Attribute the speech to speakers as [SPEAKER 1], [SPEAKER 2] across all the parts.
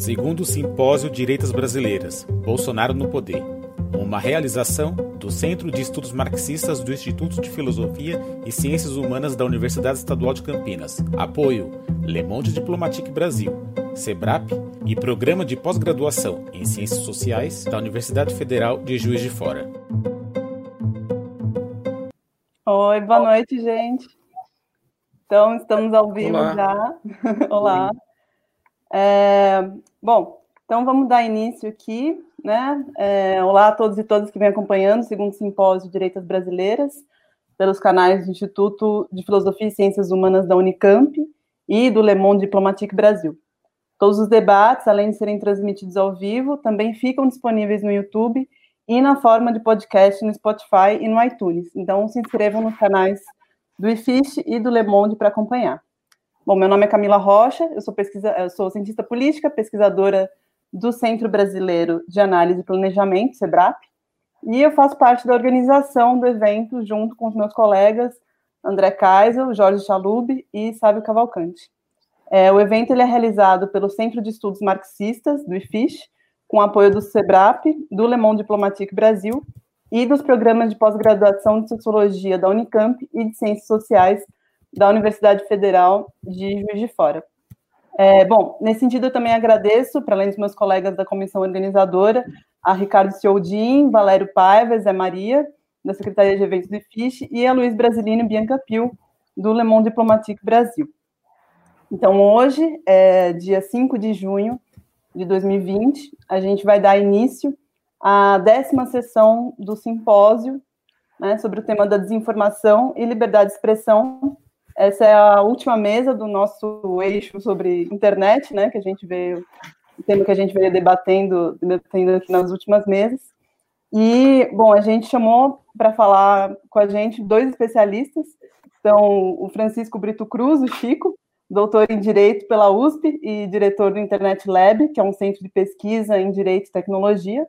[SPEAKER 1] Segundo o Simpósio Direitas Brasileiras, Bolsonaro no Poder. Uma realização do Centro de Estudos Marxistas do Instituto de Filosofia e Ciências Humanas da Universidade Estadual de Campinas. Apoio Le Monde Diplomatique Brasil, SEBRAP e Programa de Pós-Graduação em Ciências Sociais da Universidade Federal de Juiz de Fora.
[SPEAKER 2] Oi, boa noite, gente. Então, estamos ao vivo Olá. já. Olá. É, bom, então vamos dar início aqui, né? É, olá a todos e todas que vêm acompanhando o segundo simpósio de Direitas Brasileiras pelos canais do Instituto de Filosofia e Ciências Humanas da Unicamp e do Le Monde Diplomatique Brasil. Todos os debates, além de serem transmitidos ao vivo, também ficam disponíveis no YouTube e na forma de podcast no Spotify e no iTunes. Então, se inscrevam nos canais do IFISH e do Le Monde para acompanhar. Bom, meu nome é Camila Rocha, eu sou, pesquisa, eu sou cientista política, pesquisadora do Centro Brasileiro de Análise e Planejamento, SEBRAP, e eu faço parte da organização do evento junto com os meus colegas André Kaisel, Jorge Chalub e Sábio Cavalcante. É, o evento ele é realizado pelo Centro de Estudos Marxistas, do IFISH, com apoio do SEBRAP, do Le Monde Diplomatique Brasil e dos programas de pós-graduação de Sociologia da Unicamp e de Ciências Sociais da Universidade Federal de Juiz de Fora. É, bom, nesse sentido, eu também agradeço, para além dos meus colegas da comissão organizadora, a Ricardo Ciodin, Valério Paiva, Zé Maria, da Secretaria de Eventos do IFISH, e a Luiz Brasilino Bianca Pio, do Le Monde Diplomatique Brasil. Então, hoje, é dia 5 de junho de 2020, a gente vai dar início à décima sessão do simpósio né, sobre o tema da desinformação e liberdade de expressão essa é a última mesa do nosso eixo sobre internet, né, que a gente veio, o tema que a gente veio debatendo, debatendo aqui nas últimas mesas. E, bom, a gente chamou para falar com a gente dois especialistas, então o Francisco Brito Cruz, o Chico, doutor em Direito pela USP e diretor do Internet Lab, que é um centro de pesquisa em Direito e Tecnologia,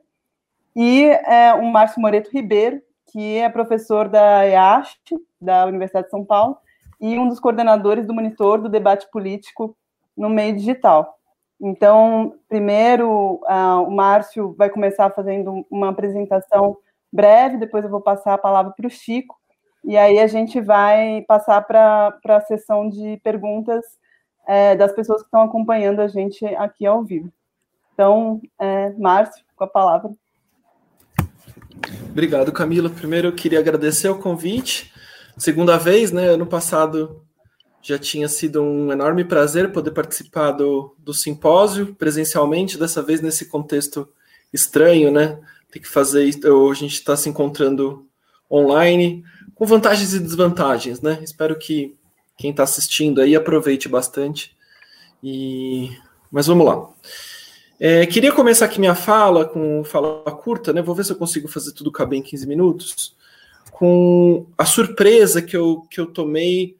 [SPEAKER 2] e é, o Márcio Moreto Ribeiro, que é professor da EAST, da Universidade de São Paulo, e um dos coordenadores do monitor do debate político no meio digital. Então, primeiro, uh, o Márcio vai começar fazendo uma apresentação breve, depois eu vou passar a palavra para o Chico, e aí a gente vai passar para a sessão de perguntas é, das pessoas que estão acompanhando a gente aqui ao vivo. Então, é, Márcio, com a palavra.
[SPEAKER 3] Obrigado, Camila. Primeiro, eu queria agradecer o convite segunda vez, né? Ano passado já tinha sido um enorme prazer poder participar do, do simpósio presencialmente, dessa vez nesse contexto estranho, né? Tem que fazer isso, a gente está se encontrando online, com vantagens e desvantagens, né? Espero que quem está assistindo aí aproveite bastante. E mas vamos lá. É, queria começar aqui minha fala com fala curta, né? Vou ver se eu consigo fazer tudo caber em 15 minutos com a surpresa que eu, que eu tomei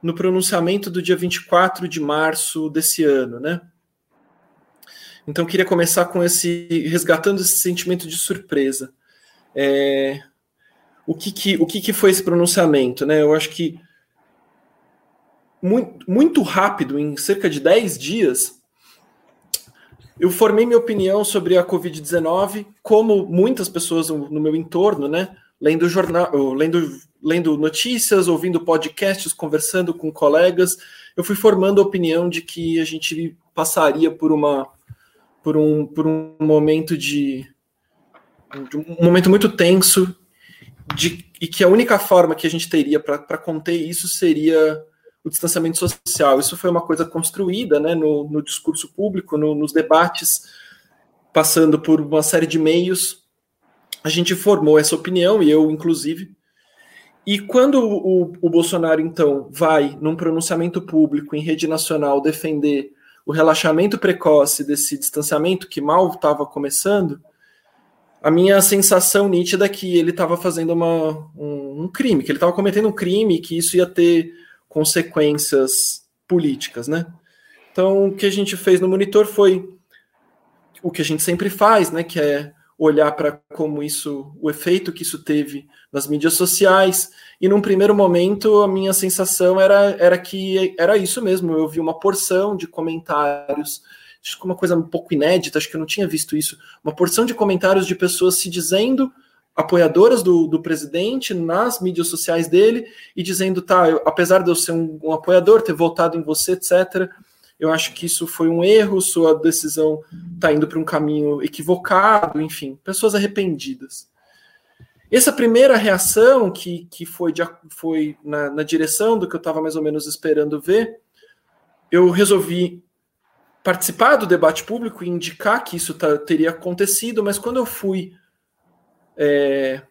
[SPEAKER 3] no pronunciamento do dia 24 de março desse ano, né? Então, queria começar com esse, resgatando esse sentimento de surpresa. É, o que, que, o que, que foi esse pronunciamento, né? Eu acho que muito, muito rápido, em cerca de 10 dias, eu formei minha opinião sobre a Covid-19, como muitas pessoas no meu entorno, né? Lendo jornal, lendo, lendo notícias, ouvindo podcasts, conversando com colegas, eu fui formando a opinião de que a gente passaria por uma por um, por um momento de, de um momento muito tenso de, e que a única forma que a gente teria para conter isso seria o distanciamento social. Isso foi uma coisa construída né, no, no discurso público, no, nos debates, passando por uma série de meios a gente formou essa opinião, e eu, inclusive. E quando o, o Bolsonaro, então, vai num pronunciamento público em rede nacional defender o relaxamento precoce desse distanciamento que mal estava começando, a minha sensação nítida é que ele estava fazendo uma, um, um, crime, que ele estava cometendo um crime, que isso ia ter consequências políticas, né? Então, o que a gente fez no monitor foi o que a gente sempre faz, né? Que é olhar para como isso, o efeito que isso teve nas mídias sociais. E num primeiro momento, a minha sensação era, era que era isso mesmo. Eu vi uma porção de comentários acho que uma coisa um pouco inédita, acho que eu não tinha visto isso, uma porção de comentários de pessoas se dizendo apoiadoras do, do presidente nas mídias sociais dele e dizendo, tá, eu, apesar de eu ser um, um, apoiador, ter votado em você, etc., eu acho que isso foi um erro, sua decisão está indo para um caminho equivocado, enfim, pessoas arrependidas. Essa primeira reação, que, que foi, de, foi na, na direção do que eu estava mais ou menos esperando ver, eu resolvi participar do debate público e indicar que isso tá, teria acontecido, mas quando eu fui é,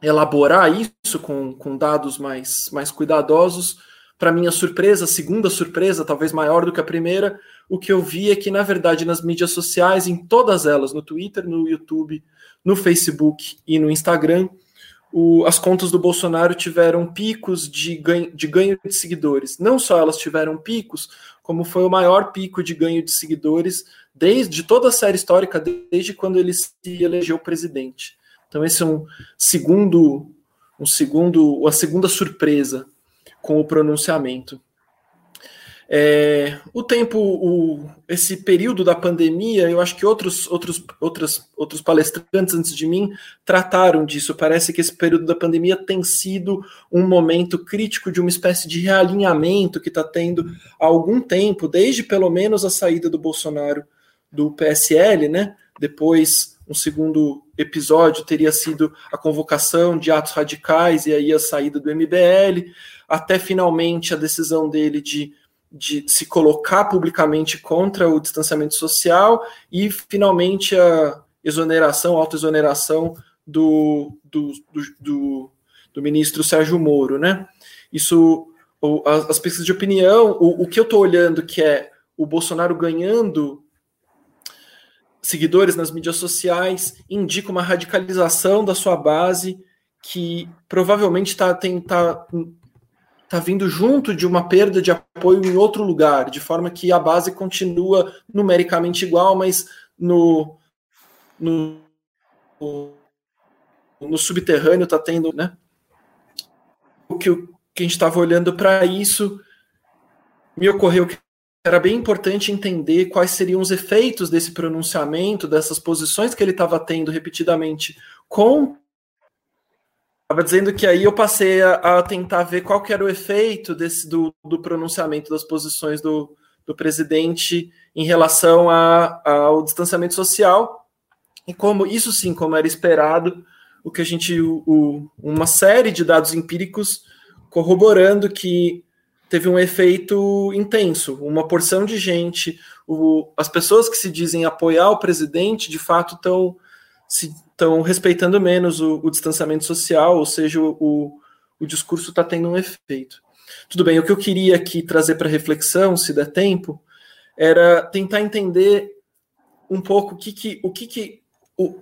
[SPEAKER 3] elaborar isso com, com dados mais, mais cuidadosos. Para minha surpresa, segunda surpresa, talvez maior do que a primeira, o que eu vi é que, na verdade, nas mídias sociais, em todas elas, no Twitter, no YouTube, no Facebook e no Instagram, o, as contas do Bolsonaro tiveram picos de ganho, de ganho de seguidores. Não só elas tiveram picos, como foi o maior pico de ganho de seguidores desde toda a série histórica, desde quando ele se elegeu presidente. Então esse é um segundo, um segundo, uma segunda surpresa com o pronunciamento. É, o tempo, o, esse período da pandemia, eu acho que outros, outros, outros, outros palestrantes antes de mim trataram disso. Parece que esse período da pandemia tem sido um momento crítico de uma espécie de realinhamento que está tendo há algum tempo, desde pelo menos a saída do Bolsonaro do PSL, né? Depois um segundo episódio teria sido a convocação de atos radicais e aí a saída do MBL, até finalmente a decisão dele de, de se colocar publicamente contra o distanciamento social e finalmente a exoneração, autoexoneração do, do, do, do, do ministro Sérgio Moro, né? Isso, as pesquisas de opinião, o, o que eu estou olhando que é o Bolsonaro ganhando seguidores nas mídias sociais, indica uma radicalização da sua base que provavelmente está tá, tá vindo junto de uma perda de apoio em outro lugar, de forma que a base continua numericamente igual, mas no, no, no subterrâneo está tendo, né? O que, que a gente estava olhando para isso, me ocorreu que era bem importante entender quais seriam os efeitos desse pronunciamento, dessas posições que ele estava tendo repetidamente com. Estava dizendo que aí eu passei a, a, tentar ver qual que era o efeito desse, do, do pronunciamento das posições do, do presidente em relação a, ao distanciamento social e como isso sim, como era esperado, o que a gente, o, uma série de dados empíricos corroborando que teve um efeito intenso. Uma porção de gente, o, as pessoas que se dizem apoiar o presidente, de fato, estão estão respeitando menos o, o, distanciamento social, ou seja, o, o discurso está tendo um efeito. Tudo bem, o que eu queria aqui trazer para reflexão, se der tempo, era tentar entender um pouco o que, que o que, que o,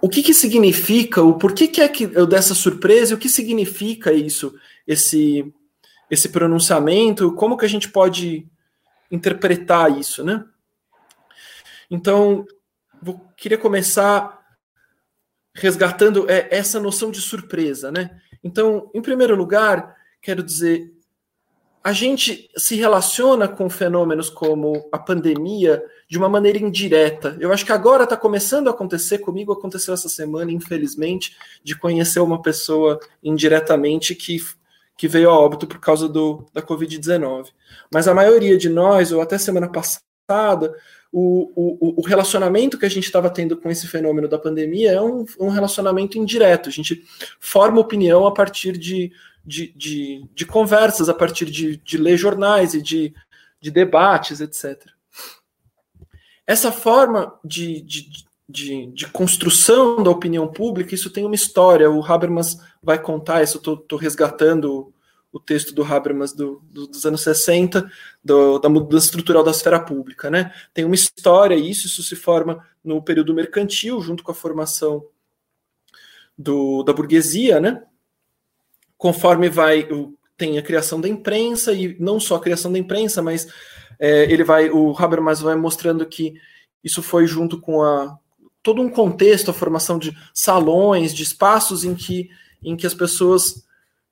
[SPEAKER 3] o que, que significa, o porquê que é que eu dessa surpresa, o que significa isso, esse esse pronunciamento, como que a gente pode interpretar isso, né? Então, vou, queria começar resgatando é, essa noção de surpresa, né? Então, em primeiro lugar, quero dizer, a gente se relaciona com fenômenos como a pandemia de uma maneira indireta. Eu acho que agora está começando a acontecer comigo, aconteceu essa semana, infelizmente, de conhecer uma pessoa indiretamente que que veio a óbito por causa do, da Covid-19. Mas a maioria de nós, ou até semana passada, o, o, o relacionamento que a gente estava tendo com esse fenômeno da pandemia é um, um relacionamento indireto. A gente forma opinião a partir de, de, de, de conversas, a partir de, de ler jornais e de, de debates, etc. Essa forma de, de, de, de, construção da opinião pública, isso tem uma história. O Habermas vai contar isso, estou resgatando o texto do Habermas do, do, dos anos 60, do, da mudança estrutural da esfera pública. Né? Tem uma história, isso, isso se forma no período mercantil, junto com a formação do, da burguesia, né? conforme vai tem a criação da imprensa, e não só a criação da imprensa, mas é, ele vai, o Habermas vai mostrando que isso foi junto com a, todo um contexto, a formação de salões, de espaços em que, em que as pessoas,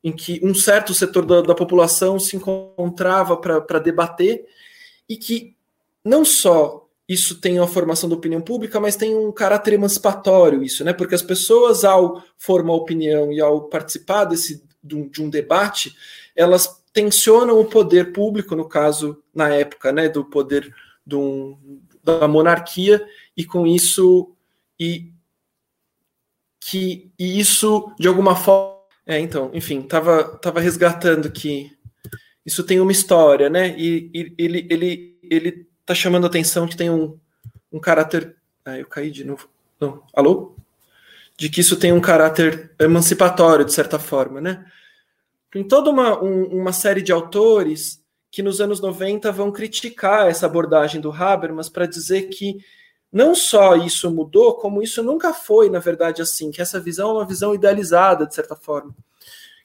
[SPEAKER 3] em que um certo setor da, da população se encontrava para debater e que não só isso tem uma formação da opinião pública, mas tem um caráter emancipatório isso, né? Porque as pessoas, ao formar opinião e ao participar desse, de um, de um debate, elas tensionam o poder público, no caso, na época, né, do poder do, da monarquia, e com isso, e que e isso, de alguma forma, é, então, enfim, tava, tava resgatando que isso tem uma história, né, e, e ele, ele, ele tá chamando a atenção que tem um, um caráter. Ah, eu caí de novo. Não. Alô? De que isso tem um caráter emancipatório, de certa forma, né? Tem toda uma, um, uma série de autores que nos anos 90 vão criticar essa abordagem do Habermas para dizer que não só isso mudou, como isso nunca foi, na verdade, assim, que essa visão é uma visão idealizada, de certa forma.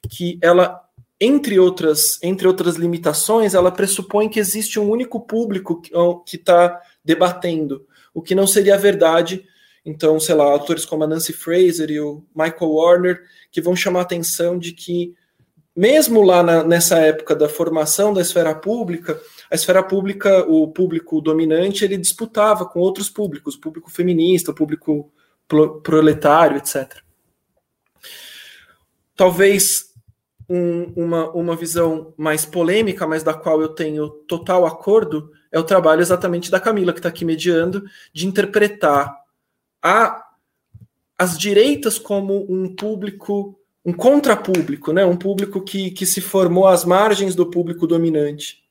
[SPEAKER 3] Que ela entre outras, entre outras limitações, ela pressupõe que existe um único público que está debatendo, o que não seria verdade. Então, sei lá, autores como a Nancy Fraser e o Michael Warner, que vão chamar a atenção de que, mesmo lá na, nessa época da formação da esfera pública, a esfera pública, o público dominante, ele disputava com outros públicos, o público feminista, o público proletário, etc. Talvez um, uma, uma visão mais polêmica, mas da qual eu tenho total acordo, é o trabalho exatamente da Camila, que está aqui mediando, de interpretar a, as direitas como um público, um contrapúblico, né? um público que, que se formou às margens do público dominante.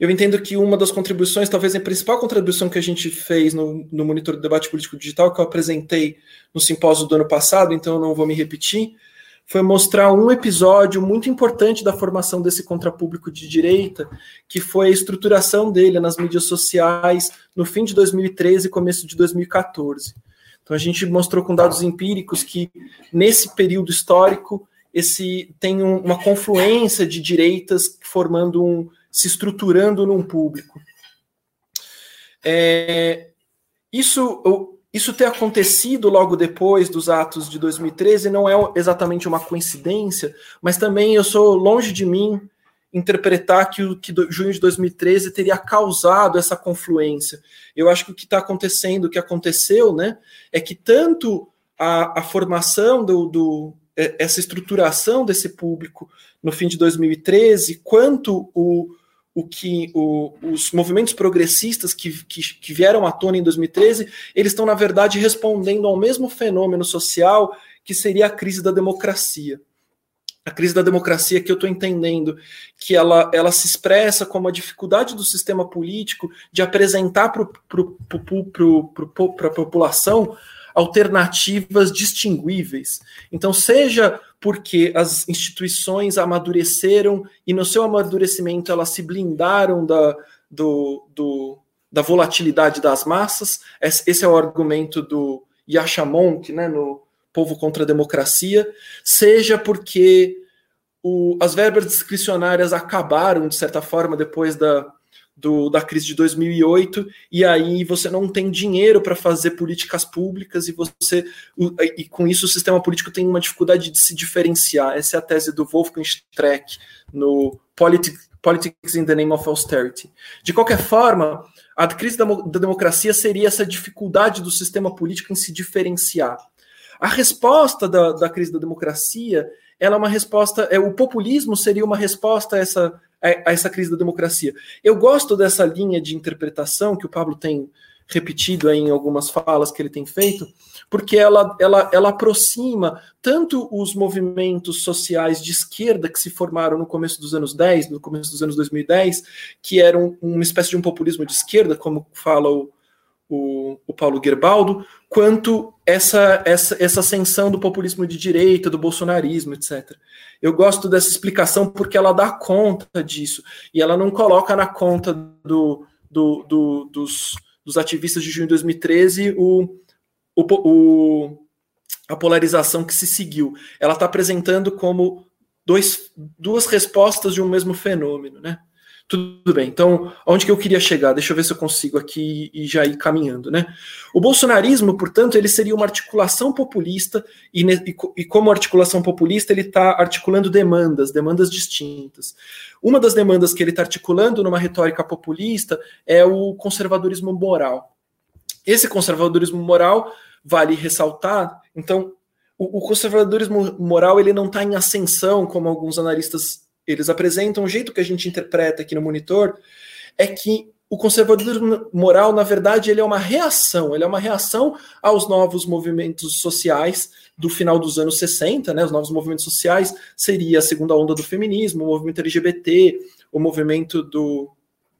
[SPEAKER 3] Eu entendo que uma das contribuições, talvez a principal contribuição que a gente fez no, no Monitor do Debate Político Digital, que eu apresentei no simpósio do ano passado, então eu não vou me repetir, foi mostrar um episódio muito importante da formação desse contrapúblico de direita, que foi a estruturação dele nas mídias sociais no fim de 2013 e começo de 2014. Então a gente mostrou com dados empíricos que nesse período histórico esse tem um, uma confluência de direitas formando um se estruturando num público. É, isso isso ter acontecido logo depois dos atos de 2013 não é exatamente uma coincidência, mas também eu sou longe de mim interpretar que o que do, junho de 2013 teria causado essa confluência. Eu acho que o que está acontecendo, o que aconteceu, né, é que tanto a, a formação do, do, é, essa estruturação desse público no fim de 2013, quanto o, o que o, os movimentos progressistas que, que, que, vieram à tona em 2013, eles estão, na verdade, respondendo ao mesmo fenômeno social que seria a crise da democracia. A crise da democracia que eu estou entendendo que ela, ela se expressa como a dificuldade do sistema político de apresentar para a população alternativas distinguíveis. Então, seja porque as instituições amadureceram e no seu amadurecimento elas se blindaram da, do, do, da volatilidade das massas. Esse é o argumento do Yashamonk, né, no Povo contra a Democracia, seja porque o, as verbas discricionárias acabaram, de certa forma, depois da, do, da crise de 2008, e aí você não tem dinheiro para fazer políticas públicas e você e com isso o sistema político tem uma dificuldade de se diferenciar. Essa é a tese do Wolfgang Streck no Politics, Politics in the Name of Austerity. De qualquer forma, a crise da, da democracia seria essa dificuldade do sistema político em se diferenciar. A resposta da, da crise da democracia ela é uma resposta, é, o populismo seria uma resposta a essa a, essa crise da democracia. Eu gosto dessa linha de interpretação que o Pablo tem repetido em algumas falas que ele tem feito, porque ela, ela, ela aproxima tanto os movimentos sociais de esquerda que se formaram no começo dos anos 10, no começo dos anos 2010, que eram uma espécie de um populismo de esquerda, como fala o, o, o Paulo Gerbaldo, quanto essa, essa, essa ascensão do populismo de direita, do bolsonarismo, etc. Eu gosto dessa explicação porque ela dá conta disso, e ela não coloca na conta do, do, do dos, dos ativistas de junho de 2013 o, o, o, a polarização que se seguiu. Ela está apresentando como dois, duas respostas de um mesmo fenômeno. Né? Tudo bem. Então, onde que eu queria chegar? Deixa eu ver se eu consigo aqui e já ir caminhando, né? O bolsonarismo, portanto, ele seria uma articulação populista e, e como articulação populista ele está articulando demandas, demandas distintas. Uma das demandas que ele está articulando numa retórica populista é o conservadorismo moral. Esse conservadorismo moral vale ressaltar. Então, o, o conservadorismo moral ele não está em ascensão, como alguns analistas eles apresentam, o jeito que a gente interpreta aqui no monitor é que o conservadorismo moral, na verdade, ele é uma reação, ele é uma reação aos novos movimentos sociais do final dos anos 60, né? Os novos movimentos sociais seria a segunda onda do feminismo, o movimento LGBT, o movimento do,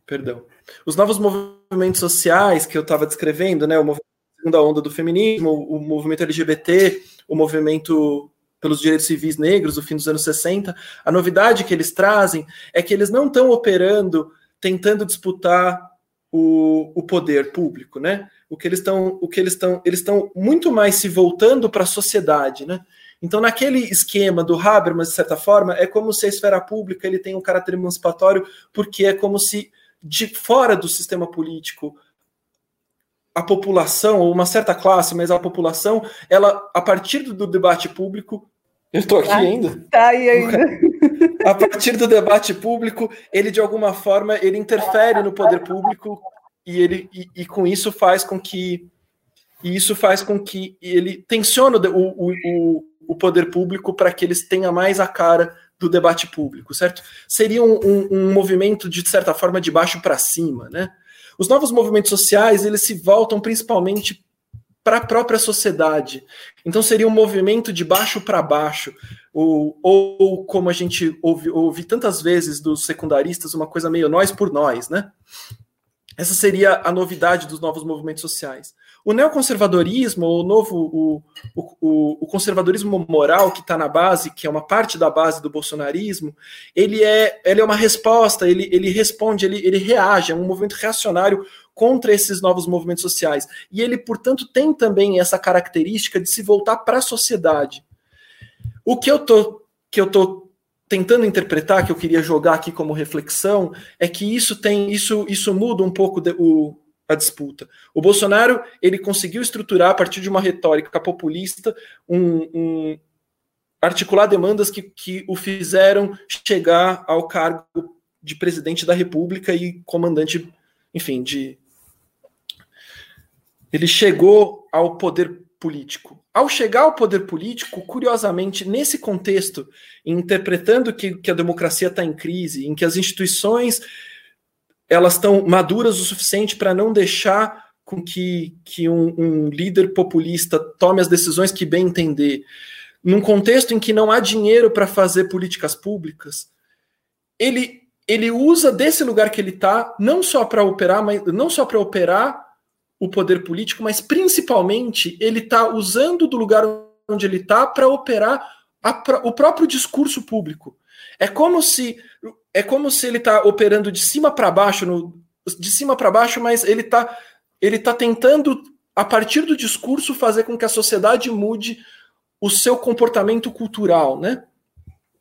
[SPEAKER 3] perdão, os novos movimentos sociais que eu estava descrevendo, né? O movimento segunda onda do feminismo, o movimento LGBT, o movimento pelos direitos civis negros do fim dos anos 60, a novidade que eles trazem é que eles não estão operando tentando disputar o, o poder público, né? O que eles estão, o que eles estão, eles estão muito mais se voltando para a sociedade, né? Então, naquele esquema do Habermas, de certa forma, é como se a esfera pública ele tem um caráter emancipatório, porque é como se de fora do sistema político a população, ou uma certa classe, mas a população, ela, a partir do debate público, eu estou aqui tá, ainda?
[SPEAKER 2] Tá aí ainda.
[SPEAKER 3] A partir do debate público, ele de alguma forma ele interfere no poder público e ele e, e com isso faz com que e isso faz com que ele tensione o, o, o poder público para que eles tenham mais a cara do debate público, certo? Seria um, um, um movimento de certa forma de baixo para cima, né? Os novos movimentos sociais, eles se voltam principalmente para a própria sociedade. Então seria um movimento de baixo para baixo, ou, ou, como a gente ouve, ouve tantas vezes dos secundaristas, uma coisa meio nós por nós, né? Essa seria a novidade dos novos movimentos sociais. O neoconservadorismo, o novo, o, o, o conservadorismo moral que está na base, que é uma parte da base do bolsonarismo, ele é, ele é uma resposta, ele, ele responde, ele, ele reage, é um movimento reacionário contra esses novos movimentos sociais. E ele, portanto, tem também essa característica de se voltar para a sociedade. O que eu tô, que eu tô tentando interpretar, que eu queria jogar aqui como reflexão, é que isso tem, isso, isso muda um pouco de, o, a disputa. O Bolsonaro ele conseguiu estruturar a partir de uma retórica populista um, um articular demandas que, que o fizeram chegar ao cargo de presidente da República e comandante, enfim, de ele chegou ao poder político. Ao chegar ao poder político, curiosamente, nesse contexto, interpretando que, que a democracia está em crise, em que as instituições elas estão maduras o suficiente para não deixar com que, que um, um, líder populista tome as decisões que bem entender, num contexto em que não há dinheiro para fazer políticas públicas, ele, ele usa desse lugar que ele está não só para operar, mas não só para operar o poder político, mas principalmente ele está usando do lugar onde ele está para operar a, o próprio discurso público. É como se é como se ele está operando de cima para baixo, no, de cima para baixo, mas ele está ele tá tentando a partir do discurso fazer com que a sociedade mude o seu comportamento cultural, né?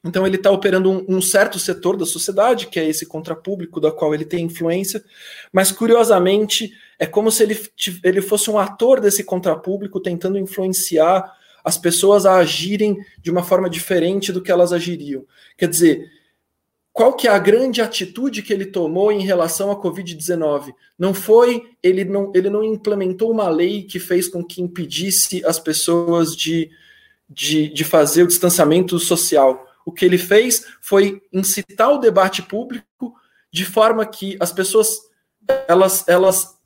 [SPEAKER 3] Então ele está operando um, um, certo setor da sociedade, que é esse contrapúblico da qual ele tem influência, mas curiosamente é como se ele, ele fosse um ator desse contrapúblico tentando influenciar as pessoas a agirem de uma forma diferente do que elas agiriam. Quer dizer, qual que é a grande atitude que ele tomou em relação à Covid-19? Não foi, ele não, ele não implementou uma lei que fez com que impedisse as pessoas de, de, de fazer o distanciamento social. O que ele fez foi incitar o debate público de forma que as pessoas, elas, elas,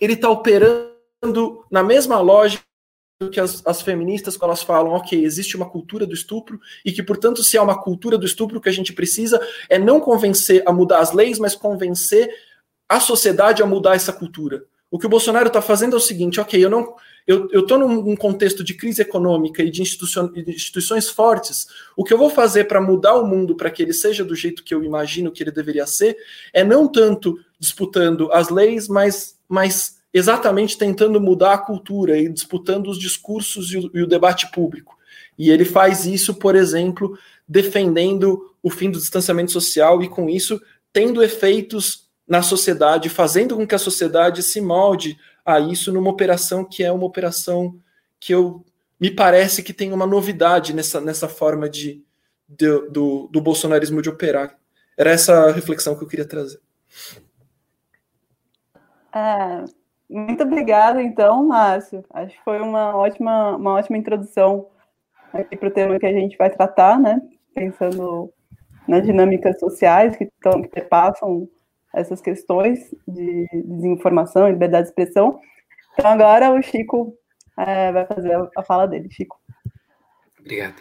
[SPEAKER 3] ele está operando na mesma lógica que as, as, feministas, quando elas falam, ok, existe uma cultura do estupro, e que, portanto, se há uma cultura do estupro, o que a gente precisa é não convencer a mudar as leis, mas convencer a sociedade a mudar essa cultura. O que o Bolsonaro está fazendo é o seguinte, ok, eu não. Eu estou num contexto de crise econômica e de, de instituições fortes. O que eu vou fazer para mudar o mundo para que ele seja do jeito que eu imagino que ele deveria ser é não tanto disputando as leis, mas, mas exatamente tentando mudar a cultura e disputando os discursos e o, e o debate público. E ele faz isso, por exemplo, defendendo o fim do distanciamento social e, com isso, tendo efeitos na sociedade, fazendo com que a sociedade se molde a isso numa operação que é uma operação que eu me parece que tem uma novidade nessa, nessa forma de, de do, do bolsonarismo de operar. Era essa reflexão que eu queria trazer.
[SPEAKER 2] É, muito obrigada, então, Márcio. Acho que foi uma ótima, uma ótima introdução aqui para o tema que a gente vai tratar, né? Pensando nas dinâmicas sociais que, tão, que passam essas questões de desinformação e liberdade de expressão. Então, agora o Chico é, vai fazer a fala dele. Chico.
[SPEAKER 4] Obrigado.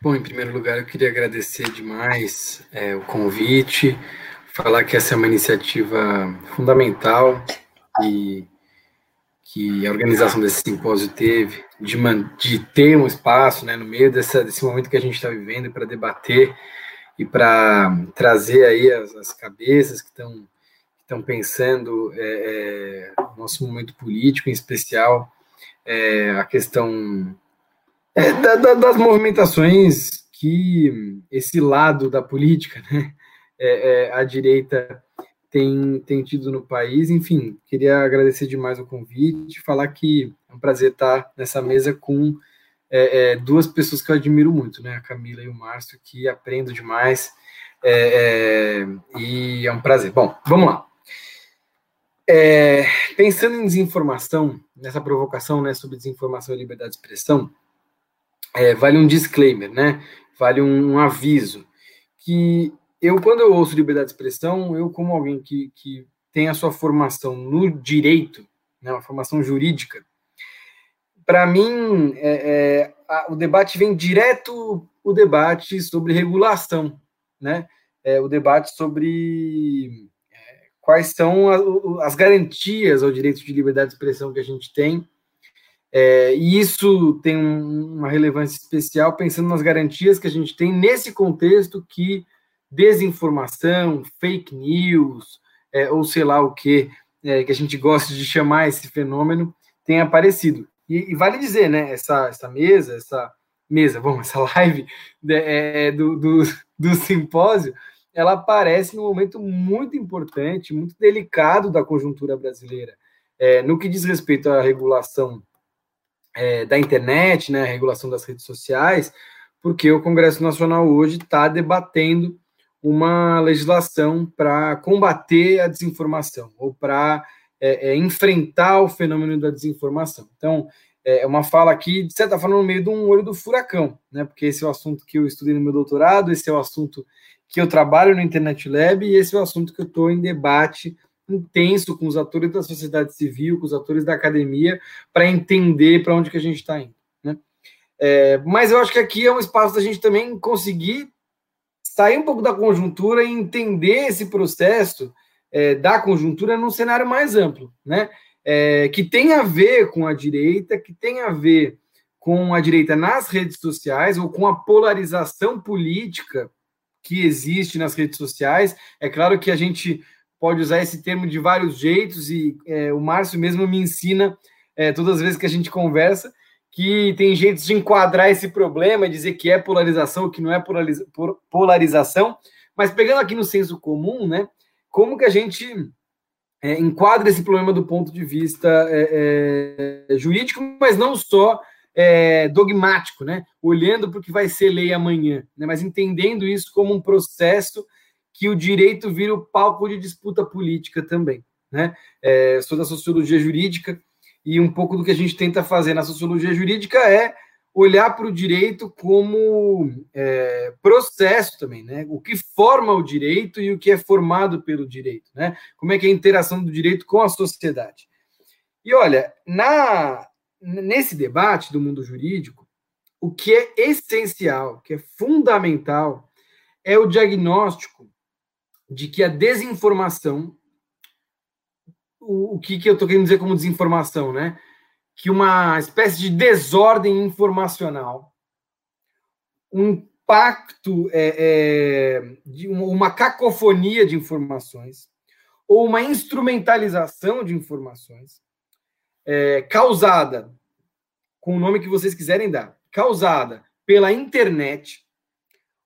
[SPEAKER 4] Bom, em primeiro lugar, eu queria agradecer demais é, o convite, falar que essa é uma iniciativa fundamental e que a organização desse simpósio teve, de, de ter um espaço né, no meio dessa, desse momento que a gente está vivendo para debater e para trazer aí as, as cabeças que estão estão pensando é, é, nosso momento político, em especial é, a questão é, da, da, das movimentações que esse lado da política, né, é, é, a direita tem, tem tido no país. Enfim, queria agradecer demais o convite, falar que é um prazer estar nessa mesa com é, é, duas pessoas que eu admiro muito, né? A Camila e o Márcio, que aprendo demais. É, é e é um prazer. Bom, vamos lá. É, pensando em desinformação, nessa provocação né, sobre desinformação e liberdade de expressão, é, vale um disclaimer, né? Vale um, um aviso que eu, quando eu ouço liberdade de expressão, eu, como alguém que, que tem a sua formação no direito, né, uma formação jurídica, para mim, é, é, a, o debate vem direto o debate sobre regulação, né? É, o debate sobre é, quais são a, as garantias ao direito de liberdade de expressão que a gente tem. É, e isso tem um, uma relevância especial pensando nas garantias que a gente tem nesse contexto que desinformação, fake news, é, ou sei lá o que, é, que a gente gosta de chamar esse fenômeno, tem aparecido. E, e, vale dizer, né, essa, essa mesa, essa mesa, bom, essa live né, é, é, do, do, do simpósio, ela aparece num momento muito importante, muito delicado da conjuntura brasileira. É, no que diz respeito à regulação é, da internet, né, a regulação das redes sociais, porque o Congresso Nacional hoje está debatendo uma legislação para combater a desinformação ou para é, é, enfrentar o fenômeno da desinformação. Então, é, é uma fala aqui, de certa forma, no meio de um olho do furacão, né? Porque esse é o assunto que eu estudei no meu doutorado, esse é o assunto que eu trabalho no Internet Lab e esse é o assunto que eu estou em debate intenso com os atores da sociedade civil, com os atores da academia, para entender para onde que a gente está indo. Né? É, mas eu acho que aqui é um espaço da gente também conseguir sair um pouco da conjuntura e entender esse processo é, da conjuntura num cenário mais amplo, né? É, que tem a ver com a direita, que tem a ver com a direita nas redes sociais ou com a polarização política que existe nas redes sociais. É claro que a gente pode usar esse termo de vários jeitos e é, o Márcio mesmo me ensina é, todas as vezes que a gente conversa que tem jeitos de enquadrar esse problema, dizer que é polarização, que não é polariza polarização, mas pegando aqui no senso comum, né, como que a gente é, enquadra esse problema do ponto de vista é, é, jurídico, mas não só é, dogmático, né, olhando para o que vai ser lei amanhã, né, mas entendendo isso como um processo que o direito vira o palco de disputa política também. Né? É, sou da sociologia jurídica, e um pouco do que a gente tenta fazer na sociologia jurídica é olhar para o direito como é, processo também, né? O que forma o direito e o que é formado pelo direito, né? Como é que é a interação do direito com a sociedade. E olha, na nesse debate do mundo jurídico, o que é essencial, que é fundamental, é o diagnóstico de que a desinformação o, o que, que eu estou querendo dizer como desinformação, né? Que uma espécie de desordem informacional, um impacto é, é, de uma cacofonia de informações, ou uma instrumentalização de informações, é, causada, com o nome que vocês quiserem dar, causada pela internet,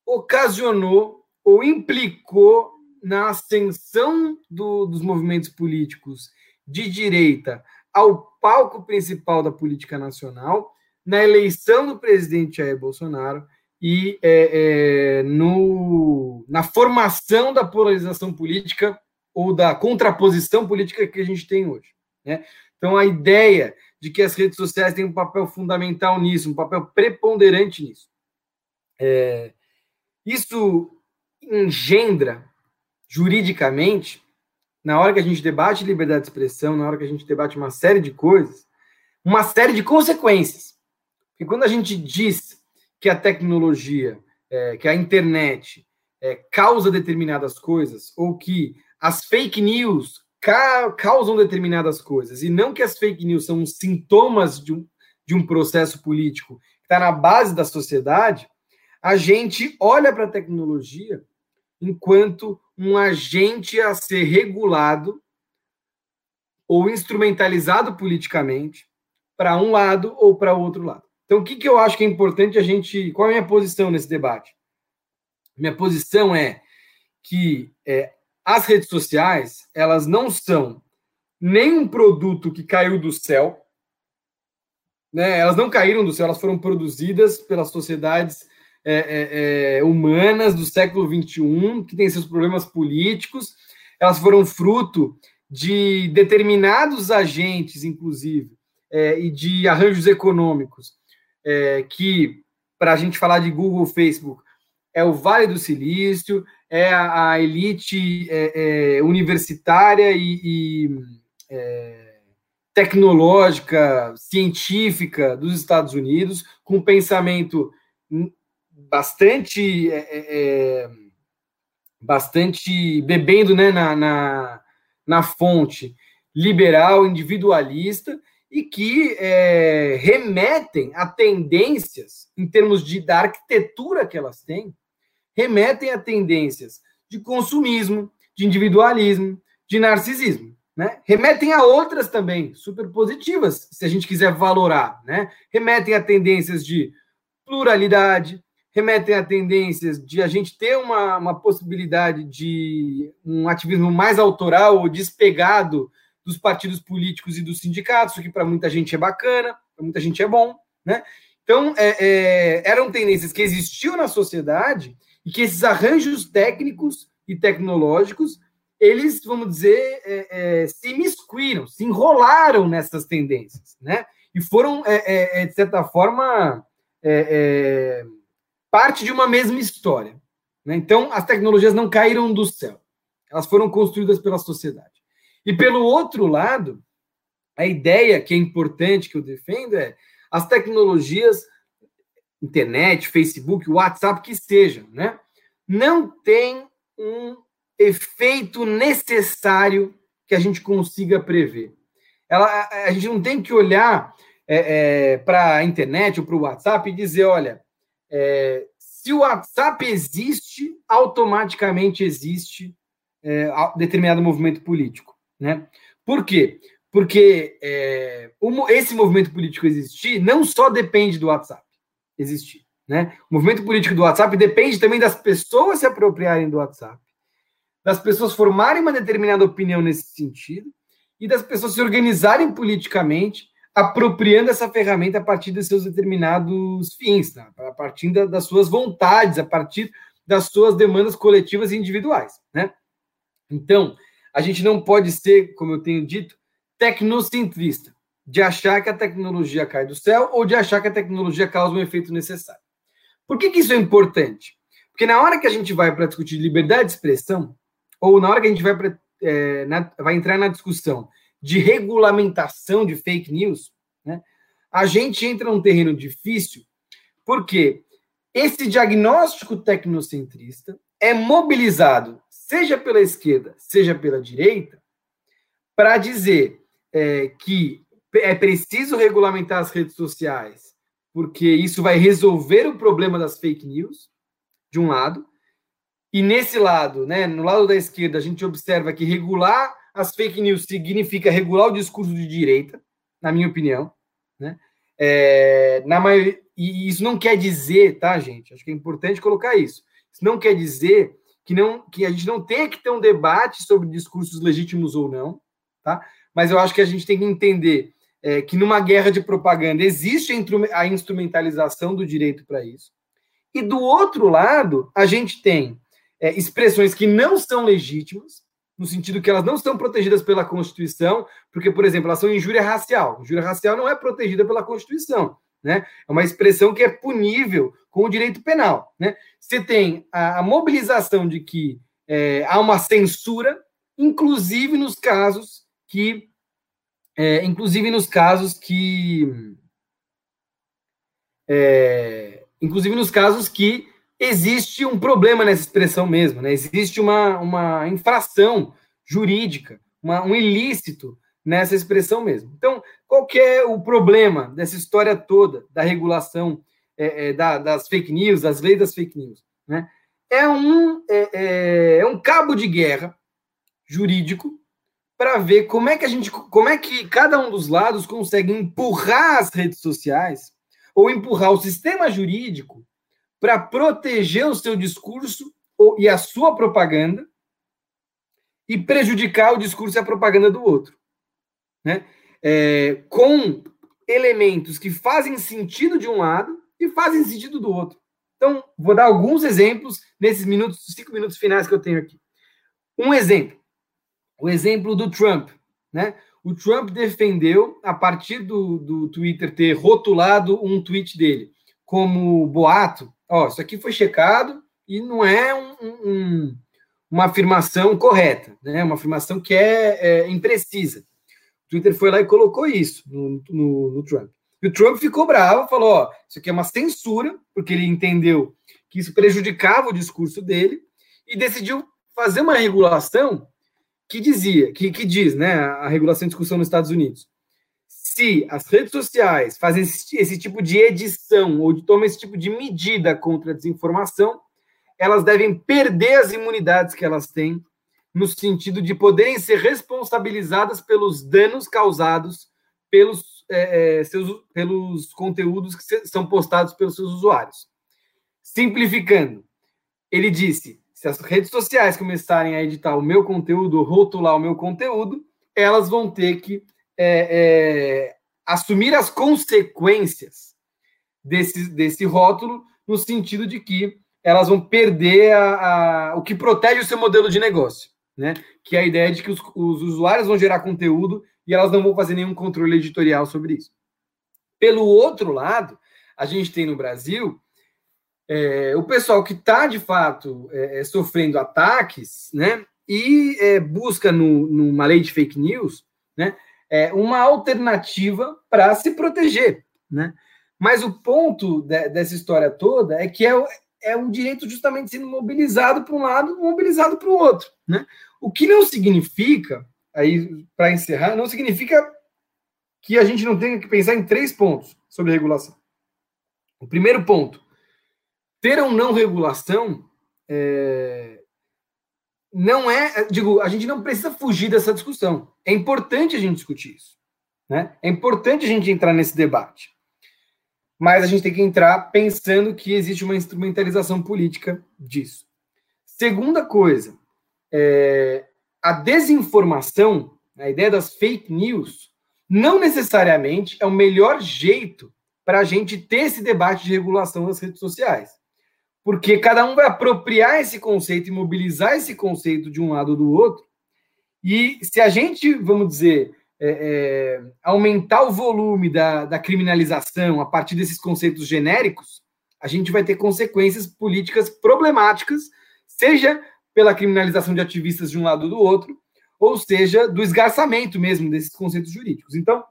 [SPEAKER 4] ocasionou ou implicou na ascensão do, dos movimentos políticos de direita ao palco principal da política nacional, na eleição do presidente Jair Bolsonaro e é, é, no, na formação da polarização política ou da contraposição política que a gente tem hoje. Né? Então, a ideia de que as redes sociais têm um papel fundamental nisso, um papel preponderante nisso. É, isso engendra juridicamente, na hora que a gente debate liberdade de expressão, na hora que a gente debate uma série de coisas, uma série de consequências. Porque quando a gente diz que a tecnologia, é, que a internet é, causa determinadas coisas, ou que as fake news ca causam determinadas coisas, e não que as fake news são sintomas de um, de um processo político que está na base da sociedade, a gente olha para a tecnologia enquanto um agente a ser regulado ou instrumentalizado politicamente para um lado ou para outro lado. Então, o que, que eu acho que é importante a gente. Qual é a minha posição nesse debate? Minha posição é que é, as redes sociais elas não são nem um produto que caiu do céu, né? Elas não caíram do céu, elas foram produzidas pelas sociedades é, é, é humanas do século XXI, que têm seus problemas políticos, elas foram fruto de determinados agentes, inclusive, é, e de arranjos econômicos, é, que, para a gente falar de Google, Facebook, é o Vale do Silício, é a, a elite é, universitária e, e tecnológica, científica dos Estados Unidos, com pensamento bastante é, é, bastante bebendo né, na, na, na fonte liberal, individualista, e que é, remetem a tendências, em termos de, da arquitetura que elas têm, remetem a tendências de consumismo, de individualismo, de narcisismo. Né? Remetem a outras também, super positivas, se a gente quiser valorar. Né? Remetem a tendências de pluralidade, remetem a tendências de a gente ter uma, uma possibilidade de um ativismo mais autoral ou despegado dos partidos políticos e dos sindicatos, o que para muita gente é bacana, para muita gente é bom, né? Então, é, é, eram tendências que existiam na sociedade e que esses arranjos técnicos e tecnológicos, eles, vamos dizer, é, é se miscuíram, se enrolaram nessas tendências, né? E foram, é, é, de certa forma, parte de uma mesma história. Né? Então, as tecnologias não caíram do céu, elas foram construídas pela sociedade. E pelo outro lado, a ideia que é importante que eu defendo é as tecnologias, internet, Facebook, WhatsApp, que sejam, né? Não tem um efeito necessário que a gente consiga prever. Ela, a, gente não tem que olhar é, é, para a internet ou para o WhatsApp e dizer, olha, é, se o WhatsApp existe, automaticamente existe é, determinado movimento político. Né? Por quê? Porque é, esse movimento político existir não só depende do WhatsApp existir. Né? O movimento político do WhatsApp depende também das pessoas se apropriarem do WhatsApp, das pessoas formarem uma determinada opinião nesse sentido e das pessoas se organizarem politicamente, apropriando essa ferramenta a partir de seus determinados fins, tá? a partir das suas vontades, a partir das suas demandas coletivas e individuais. Né? Então, a gente não pode ser, como eu tenho dito, tecnocentrista, de achar que a tecnologia cai do céu ou de achar que a tecnologia causa um efeito necessário. Por que, que isso é importante? Porque na hora que a gente vai para discutir liberdade de expressão, ou na hora que a gente vai, pra, é, na, vai entrar na discussão de regulamentação de fake news, né, a gente entra num terreno difícil, porque esse diagnóstico tecnocentrista é mobilizado seja pela esquerda, seja pela direita, para dizer é, que é preciso regulamentar as redes sociais, porque isso vai resolver o problema das fake news, de um lado, e nesse lado, né, no lado da esquerda, a gente observa que regular as fake news significa regular o discurso de direita, na minha opinião, né? É, na maioria, e isso não quer dizer, tá, gente? Acho que é importante colocar isso. Isso não quer dizer que, não, que a gente não tenha que ter um debate sobre discursos legítimos ou não, tá? Mas eu acho que a gente tem que entender é, que numa guerra de propaganda existe a instrumentalização do direito para isso. E do outro lado, a gente tem é, expressões que não são legítimas, no sentido que elas não estão protegidas pela Constituição, porque, por exemplo, elas são injúria racial. Injúria racial não é protegida pela Constituição. Né? É uma expressão que é punível com o direito penal. Né? Você tem a, a mobilização de que é, há uma censura, inclusive nos casos que. É, inclusive nos casos que. É, inclusive nos casos que existe um problema nessa expressão mesmo, né? Existe uma, uma infração jurídica, uma, um ilícito nessa expressão mesmo. Então, qual que é o problema dessa história toda da regulação é, é, da, das fake news, das leis das fake news? Né? É, um, é, é, é um cabo de guerra jurídico para ver como é que a gente, como é que cada um dos lados consegue empurrar as redes sociais ou empurrar o sistema jurídico para proteger o seu discurso e a sua propaganda e prejudicar o discurso e a propaganda do outro. Né? É, com elementos que fazem sentido de um lado e fazem sentido do outro. Então, vou dar alguns exemplos nesses minutos, cinco minutos finais que eu tenho aqui. Um exemplo, o exemplo do Trump. Né? O Trump defendeu, a partir do, do Twitter ter rotulado um tweet dele como boato, ó, isso aqui foi checado e não é um, um, uma afirmação correta, né? Uma afirmação que é, é, imprecisa. O Twitter foi lá e colocou isso no, no, no Trump. E o Trump ficou bravo, falou: ó, isso aqui é uma censura, porque ele entendeu que isso prejudicava o discurso dele e decidiu fazer uma regulação que dizia, que, que diz, né, a regulação de discussão nos Estados Unidos, se as redes sociais fazem esse, esse tipo de edição ou tomam esse tipo de medida contra a desinformação, elas devem perder as imunidades que elas têm, no sentido de poderem ser responsabilizadas pelos danos causados pelos, é, é seus, pelos conteúdos que se, são postados pelos seus usuários. Simplificando, ele disse: se as redes sociais começarem a editar o meu conteúdo, rotular o meu conteúdo, elas vão ter que é, é, assumir as consequências desse, desse rótulo, no sentido de que elas vão perder a, a, o que protege o seu modelo de negócio, né? Que é a ideia de que os, os usuários vão gerar conteúdo e elas não vão fazer nenhum controle editorial sobre isso. Pelo outro lado, a gente tem no Brasil é, o pessoal que está de fato é, é, sofrendo ataques, né? E é, busca no, numa lei de fake news, né? É, uma alternativa para se proteger, né? Mas o ponto de, dessa história toda é que é, é um direito justamente sendo mobilizado para um lado, mobilizado para o outro, né? O que não significa, aí para encerrar, não significa que a gente não tenha que pensar em três pontos sobre regulação. O primeiro ponto, ter ou não regulação é, não é, digo, a gente não precisa fugir dessa discussão. É importante a gente discutir isso. Né? É importante a gente entrar nesse debate. Mas a gente tem que entrar pensando que existe uma instrumentalização política disso. Segunda coisa, é, a desinformação, a ideia das fake news, não necessariamente é o melhor jeito para a gente ter esse debate de regulação das redes sociais porque cada um vai apropriar esse conceito e mobilizar esse conceito de um lado ou do outro. E se a gente, vamos dizer, é, é, aumentar o volume da, da criminalização a partir desses conceitos genéricos, a gente vai ter consequências políticas problemáticas, seja pela criminalização de ativistas de um lado ou do outro, ou seja, do esgarçamento mesmo desses conceitos jurídicos. Então,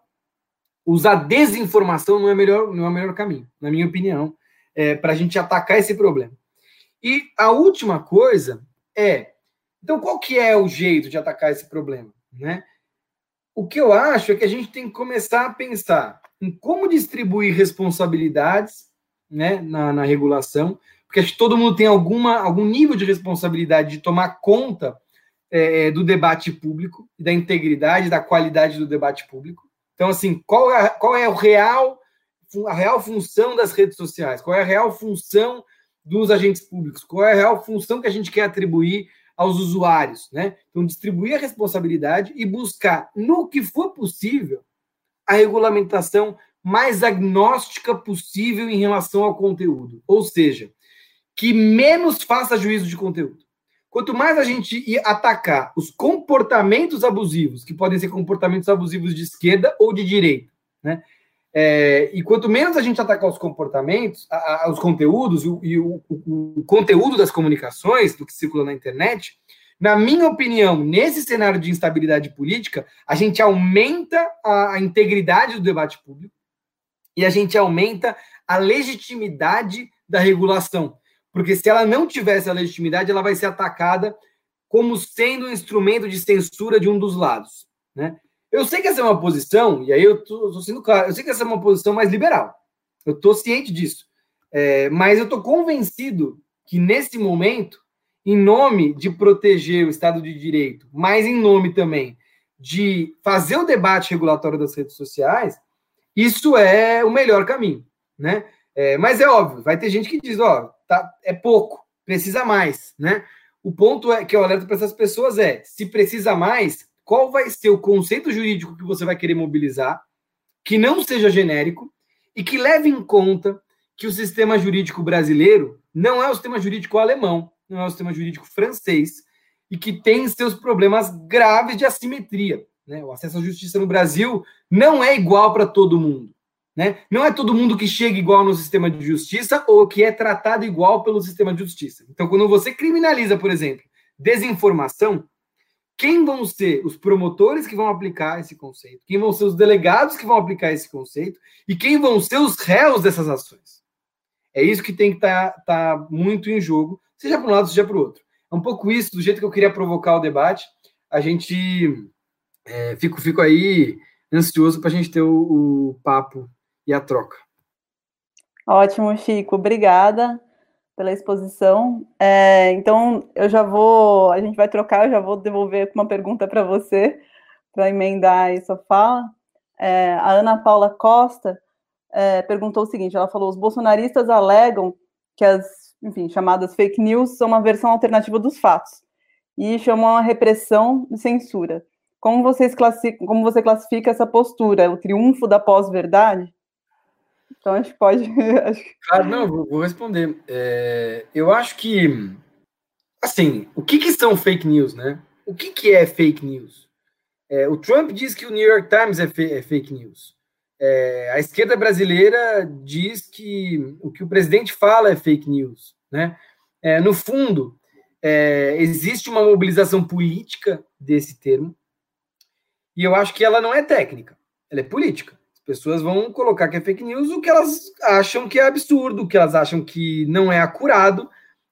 [SPEAKER 4] usar desinformação não é, melhor, não é o melhor caminho, na minha opinião é, para a gente atacar esse problema. E a última coisa é, então qual que é o jeito de atacar esse problema, né? O que eu acho é que a gente tem que começar a pensar em como distribuir responsabilidades, né, na, na regulação, porque acho que todo mundo tem alguma, algum nível de responsabilidade de tomar conta é, é do debate público, da integridade, da qualidade do debate público. Então, assim, qual é, qual é o real a real função das redes sociais, qual é a real função dos agentes públicos, qual é a real função que a gente quer atribuir aos usuários, né? Então, distribuir a responsabilidade e buscar, no que for possível, a regulamentação mais agnóstica possível em relação ao conteúdo. Ou seja, que menos faça juízo de conteúdo. Quanto mais a gente atacar os comportamentos abusivos, que podem ser comportamentos abusivos de esquerda ou de direita, né? É, e quanto menos a gente atacar os comportamentos, a, a, os conteúdos o, e o, o, o, conteúdo das comunicações, do que circula na internet, na minha opinião, nesse cenário de instabilidade política, a gente aumenta a, a integridade do debate público e a gente aumenta a legitimidade da regulação. Porque se ela não tivesse a legitimidade, ela vai ser atacada como sendo um instrumento de censura de um dos lados. Né? Eu sei que essa é uma posição, e aí eu estou sendo claro, eu sei que essa é uma posição mais liberal. Eu estou ciente disso. É, mas eu estou convencido que nesse momento, em nome de proteger o Estado de Direito, mas em nome também de fazer o debate regulatório das redes sociais, isso é o melhor caminho, né? É, mas é óbvio, vai ter gente que diz, ó, tá, é pouco, precisa mais, né? O ponto é que eu alerto para essas pessoas é, se precisa mais, qual vai ser o conceito jurídico que você vai querer mobilizar, que não seja genérico e que leve em conta que o sistema jurídico brasileiro não é o sistema jurídico alemão, não é o sistema jurídico francês e que tem seus problemas graves de assimetria. Né? O acesso à justiça no Brasil não é igual para todo mundo. Né? Não é todo mundo que chega igual no sistema de justiça ou que é tratado igual pelo sistema de justiça. Então, quando você criminaliza, por exemplo, desinformação, quem vão ser os promotores que vão aplicar esse conceito, quem vão ser os delegados que vão aplicar esse conceito e quem vão ser os réus dessas ações. É isso que tem que estar tá, tá muito em jogo, seja para um lado, seja para o outro. É um pouco isso, do jeito que eu queria provocar o debate. A gente é, fico, fico aí ansioso para a gente ter o, o papo e a troca.
[SPEAKER 2] Ótimo, Chico. Obrigada pela exposição. É, então, eu já vou, a gente vai trocar, eu já vou devolver uma pergunta para você, para emendar aí sua fala. É, a Ana Paula Costa é, perguntou o seguinte: ela falou, os bolsonaristas alegam que as, enfim, chamadas fake news são uma versão alternativa dos fatos e chamam a repressão de censura. Como, vocês como você classifica essa postura? O triunfo da pós-verdade? Então a gente pode.
[SPEAKER 4] Claro, não, vou, vou responder. É, eu acho que, assim, o que, que são fake news, né? O que, que é fake news? É, o Trump diz que o New York Times é, é fake news. É, a esquerda brasileira diz que o que o presidente fala é fake news, né? É, no fundo, é, existe uma mobilização política desse termo, e eu acho que ela não é técnica, ela é política pessoas vão colocar que é fake news o que elas acham que é absurdo, o que elas acham que não é acurado.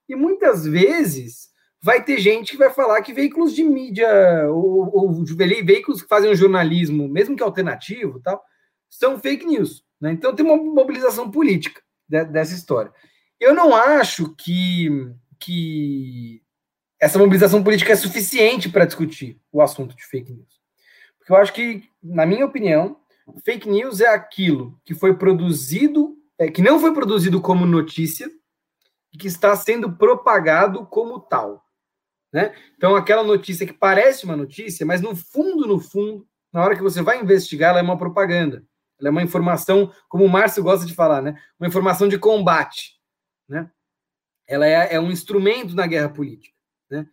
[SPEAKER 4] E muitas vezes vai ter gente que vai falar que veículos de mídia ou, ou veículos que fazem um jornalismo, mesmo que alternativo, tal, são fake news. Né? Então tem uma mobilização política dessa história. Eu não acho que, que essa mobilização política é suficiente para discutir o assunto de fake news. Porque eu acho que, na minha opinião, Fake news é aquilo que foi produzido, é, que não foi produzido como notícia e que está sendo propagado como tal. Né? Então, aquela notícia que parece uma notícia, mas no fundo, no fundo, na hora que você vai investigar, ela é uma propaganda. Ela é uma informação, como o Márcio gosta de falar, né? uma informação de combate. Né? Ela é, é um instrumento na guerra política. Né?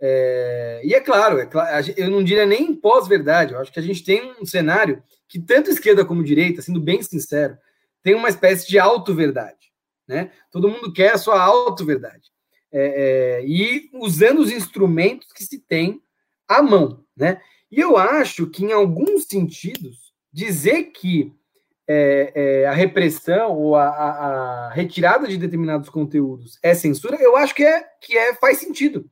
[SPEAKER 4] É, e é claro, é claro, eu não diria nem pós-verdade, eu acho que a gente tem um cenário que tanto esquerda como direita, sendo bem sincero, tem uma espécie de auto-verdade. Né? Todo mundo quer a sua auto-verdade. É, é, e usando os instrumentos que se tem à mão. Né? E eu acho que, em alguns sentidos, dizer que é, é, a repressão ou a, a, a, retirada de determinados conteúdos é censura, eu acho que é que é faz sentido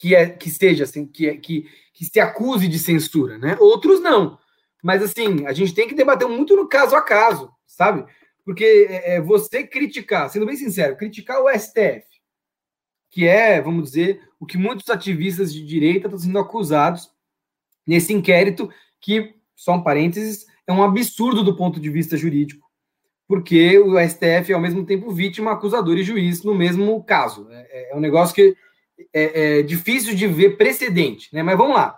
[SPEAKER 4] que é que seja assim, que, é, que, que se acuse de censura, né? Outros não. Mas assim, a gente tem que debater muito no caso a caso, sabe? Porque é, é você criticar, sendo bem sincero, criticar o STF, que é, vamos dizer, o que muitos ativistas de direita estão sendo acusados nesse inquérito, que, só um parênteses, é um absurdo do ponto de vista jurídico. porque o STF é ao mesmo tempo vítima, acusador e juiz no mesmo caso. É, é um negócio que é, é, difícil de ver precedente, né? Mas vamos lá.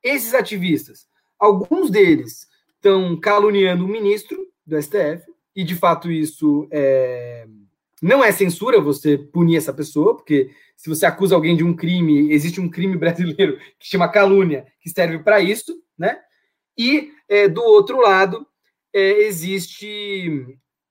[SPEAKER 4] Esses ativistas, alguns deles estão caluniando o ministro do STF, e de fato isso é, não é censura você punir essa pessoa, porque se você acusa alguém de um crime, existe um crime brasileiro que chama calúnia, que serve para isso, né? E é, do outro lado, é, existe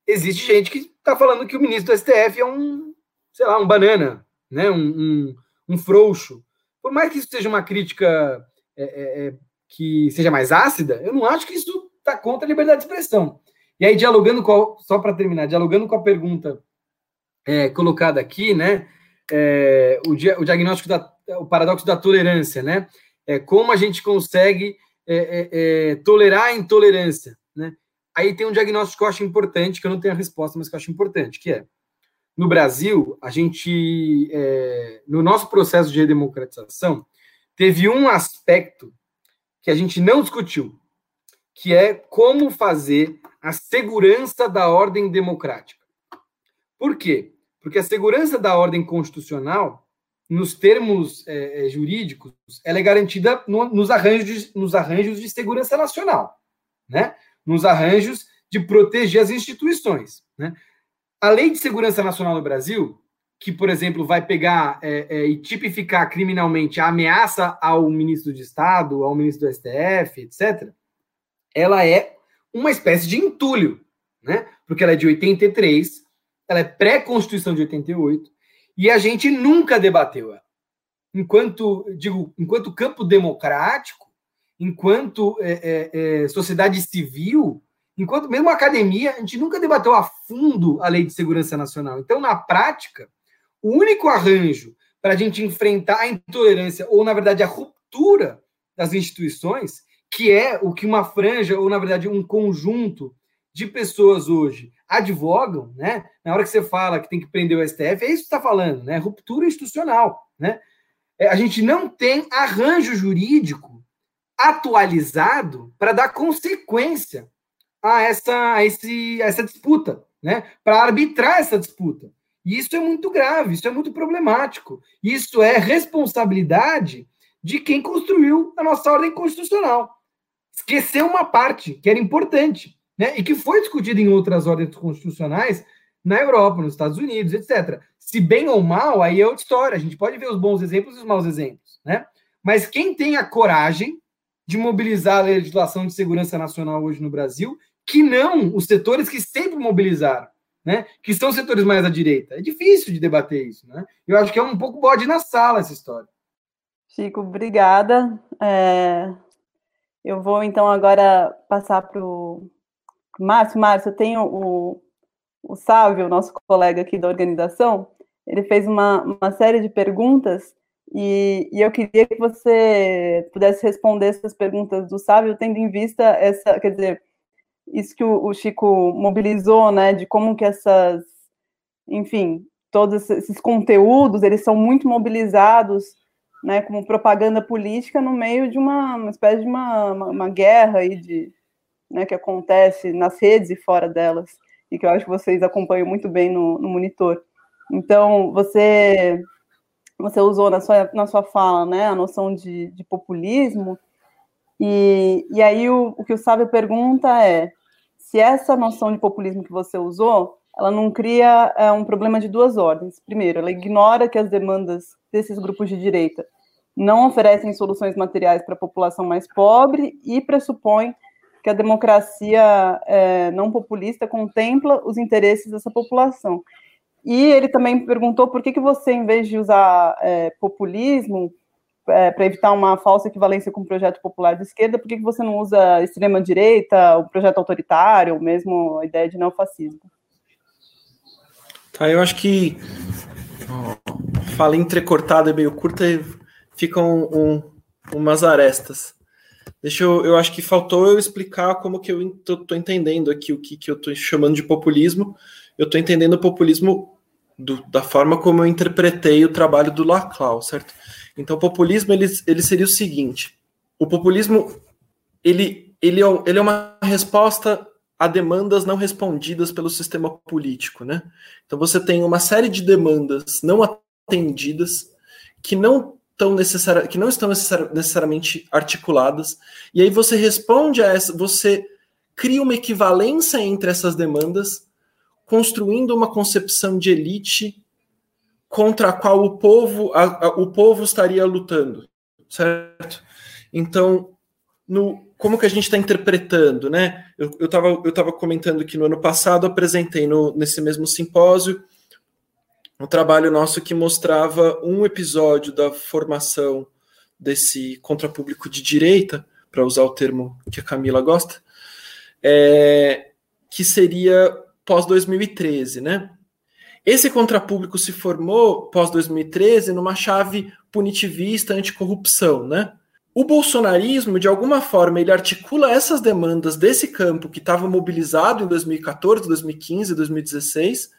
[SPEAKER 4] existe gente que está falando que o ministro do STF é um, sei lá, um banana, né? Um, um, um frouxo. Por mais que isso seja uma crítica é, é, é que seja mais ácida, eu não acho que isso está contra a liberdade de expressão. E aí, dialogando com a, só para terminar, dialogando com a pergunta é, colocada aqui, né? É, o, o, diagnóstico da o paradoxo da tolerância, né? É, como a gente consegue é, é, é, tolerar a intolerância, né? Aí tem um diagnóstico que eu acho importante, que eu não tenho a resposta, mas que eu acho importante, que é no Brasil, a gente, no nosso processo de redemocratização, teve um aspecto que a gente não discutiu, que é como fazer a segurança da ordem democrática. Por quê? Porque a segurança da ordem constitucional, nos termos é, é, jurídicos, ela é garantida no, nos, arranjos, nos arranjos de segurança nacional, né? nos arranjos de proteger as instituições. Né? A Lei de Segurança Nacional no Brasil, que, por exemplo, vai pegar é, é, e tipificar criminalmente a ameaça ao ministro de Estado, ao ministro do STF, etc., ela é uma espécie de entulho, né? porque ela é de 83, ela é pré-constituição de 88 e a gente nunca debateu ela. Enquanto, digo, enquanto campo democrático, enquanto é, é, é, sociedade civil, enquanto mesmo academia, a gente nunca debateu a fundo a Lei de Segurança Nacional. Então, na prática, o único arranjo para a gente enfrentar a intolerância, ou, na verdade, a ruptura das instituições, que é o que uma franja, ou, na verdade, um conjunto de pessoas hoje advogam, né? Na hora que você fala que tem que prender o STF, é isso que está falando, né? Ruptura institucional, né? É, a gente não tem arranjo jurídico atualizado para dar consequência a essa, a esse, a essa disputa, né? Para arbitrar essa disputa. E isso é muito grave, isso é muito problemático. Isso é responsabilidade de quem construiu a nossa ordem constitucional. Esqueceu uma parte que era importante, né? e que foi discutido em outras ordens constitucionais na Europa, nos Estados Unidos, etc. Se bem ou mal, aí é outra história. A gente pode ver os bons exemplos e os maus exemplos. Né? Mas quem tem a coragem de mobilizar a legislação de segurança nacional hoje no Brasil, que não os setores que sempre mobilizaram, né? que são setores mais à direita. É difícil de debater isso. Né? Eu acho que é um pouco bode na sala essa história.
[SPEAKER 2] Chico, obrigada. É... Eu vou então agora passar para o Márcio, Márcio, eu tenho o, o Sávio, nosso colega aqui da organização, ele fez uma, uma série de perguntas e, e, eu queria que você pudesse responder essas perguntas do Sávio, tendo em vista essa, quer dizer, isso que o, o Chico mobilizou, né, de como que essas, enfim, todos esses conteúdos, eles são muito mobilizados, né, como propaganda política no meio de uma, uma espécie de uma, uma, uma guerra aí de, né, que acontece nas redes e fora delas, e que eu acho que vocês acompanham muito bem no, no monitor. Então, você você usou na sua, na sua fala né, a noção de, de populismo, e, e aí o, o que o Sábio pergunta é se essa noção de populismo que você usou, ela não cria é, um problema de duas ordens. Primeiro, ela ignora que as demandas desses grupos de direita não oferecem soluções materiais para a população mais pobre e pressupõe que a democracia é, não populista contempla os interesses dessa população. E ele também perguntou por que, que você, em vez de usar é, populismo é, para evitar uma falsa equivalência com o projeto popular de esquerda, por que, que você não usa extrema-direita, o projeto autoritário, ou mesmo a ideia de neofascismo?
[SPEAKER 3] Tá, eu acho que fala entrecortada e meio curta ficam um, umas arestas. Deixa eu, eu acho que faltou eu explicar como que eu tô, entendendo aqui o que, que eu tô chamando de populismo. Eu tô entendendo o populismo do, da forma como eu interpretei o trabalho do Laclau, certo? Então, o populismo ele, ele seria o seguinte: o populismo ele, ele, é, ele é uma resposta a demandas não respondidas pelo sistema político, né? Então você tem uma série de demandas não atendidas que não tão necessari que não estão necessari necessariamente articuladas, e aí você responde a essa, você cria uma equivalência entre essas demandas, construindo uma concepção de elite contra a qual o povo, a, a, o povo estaria lutando, certo? Então, no, como que a gente está interpretando, né? Eu estava eu tava comentando que no ano passado apresentei no, nesse mesmo simpósio um trabalho nosso que mostrava um episódio da formação desse contrapúblico de direita, para usar o termo que a Camila gosta, é, que seria pós-2013, né? Esse contrapúblico se formou pós-2013 numa chave punitivista anticorrupção, né? O bolsonarismo, de alguma forma, ele articula essas demandas desse campo que estava mobilizado em 2014, 2015, 2016,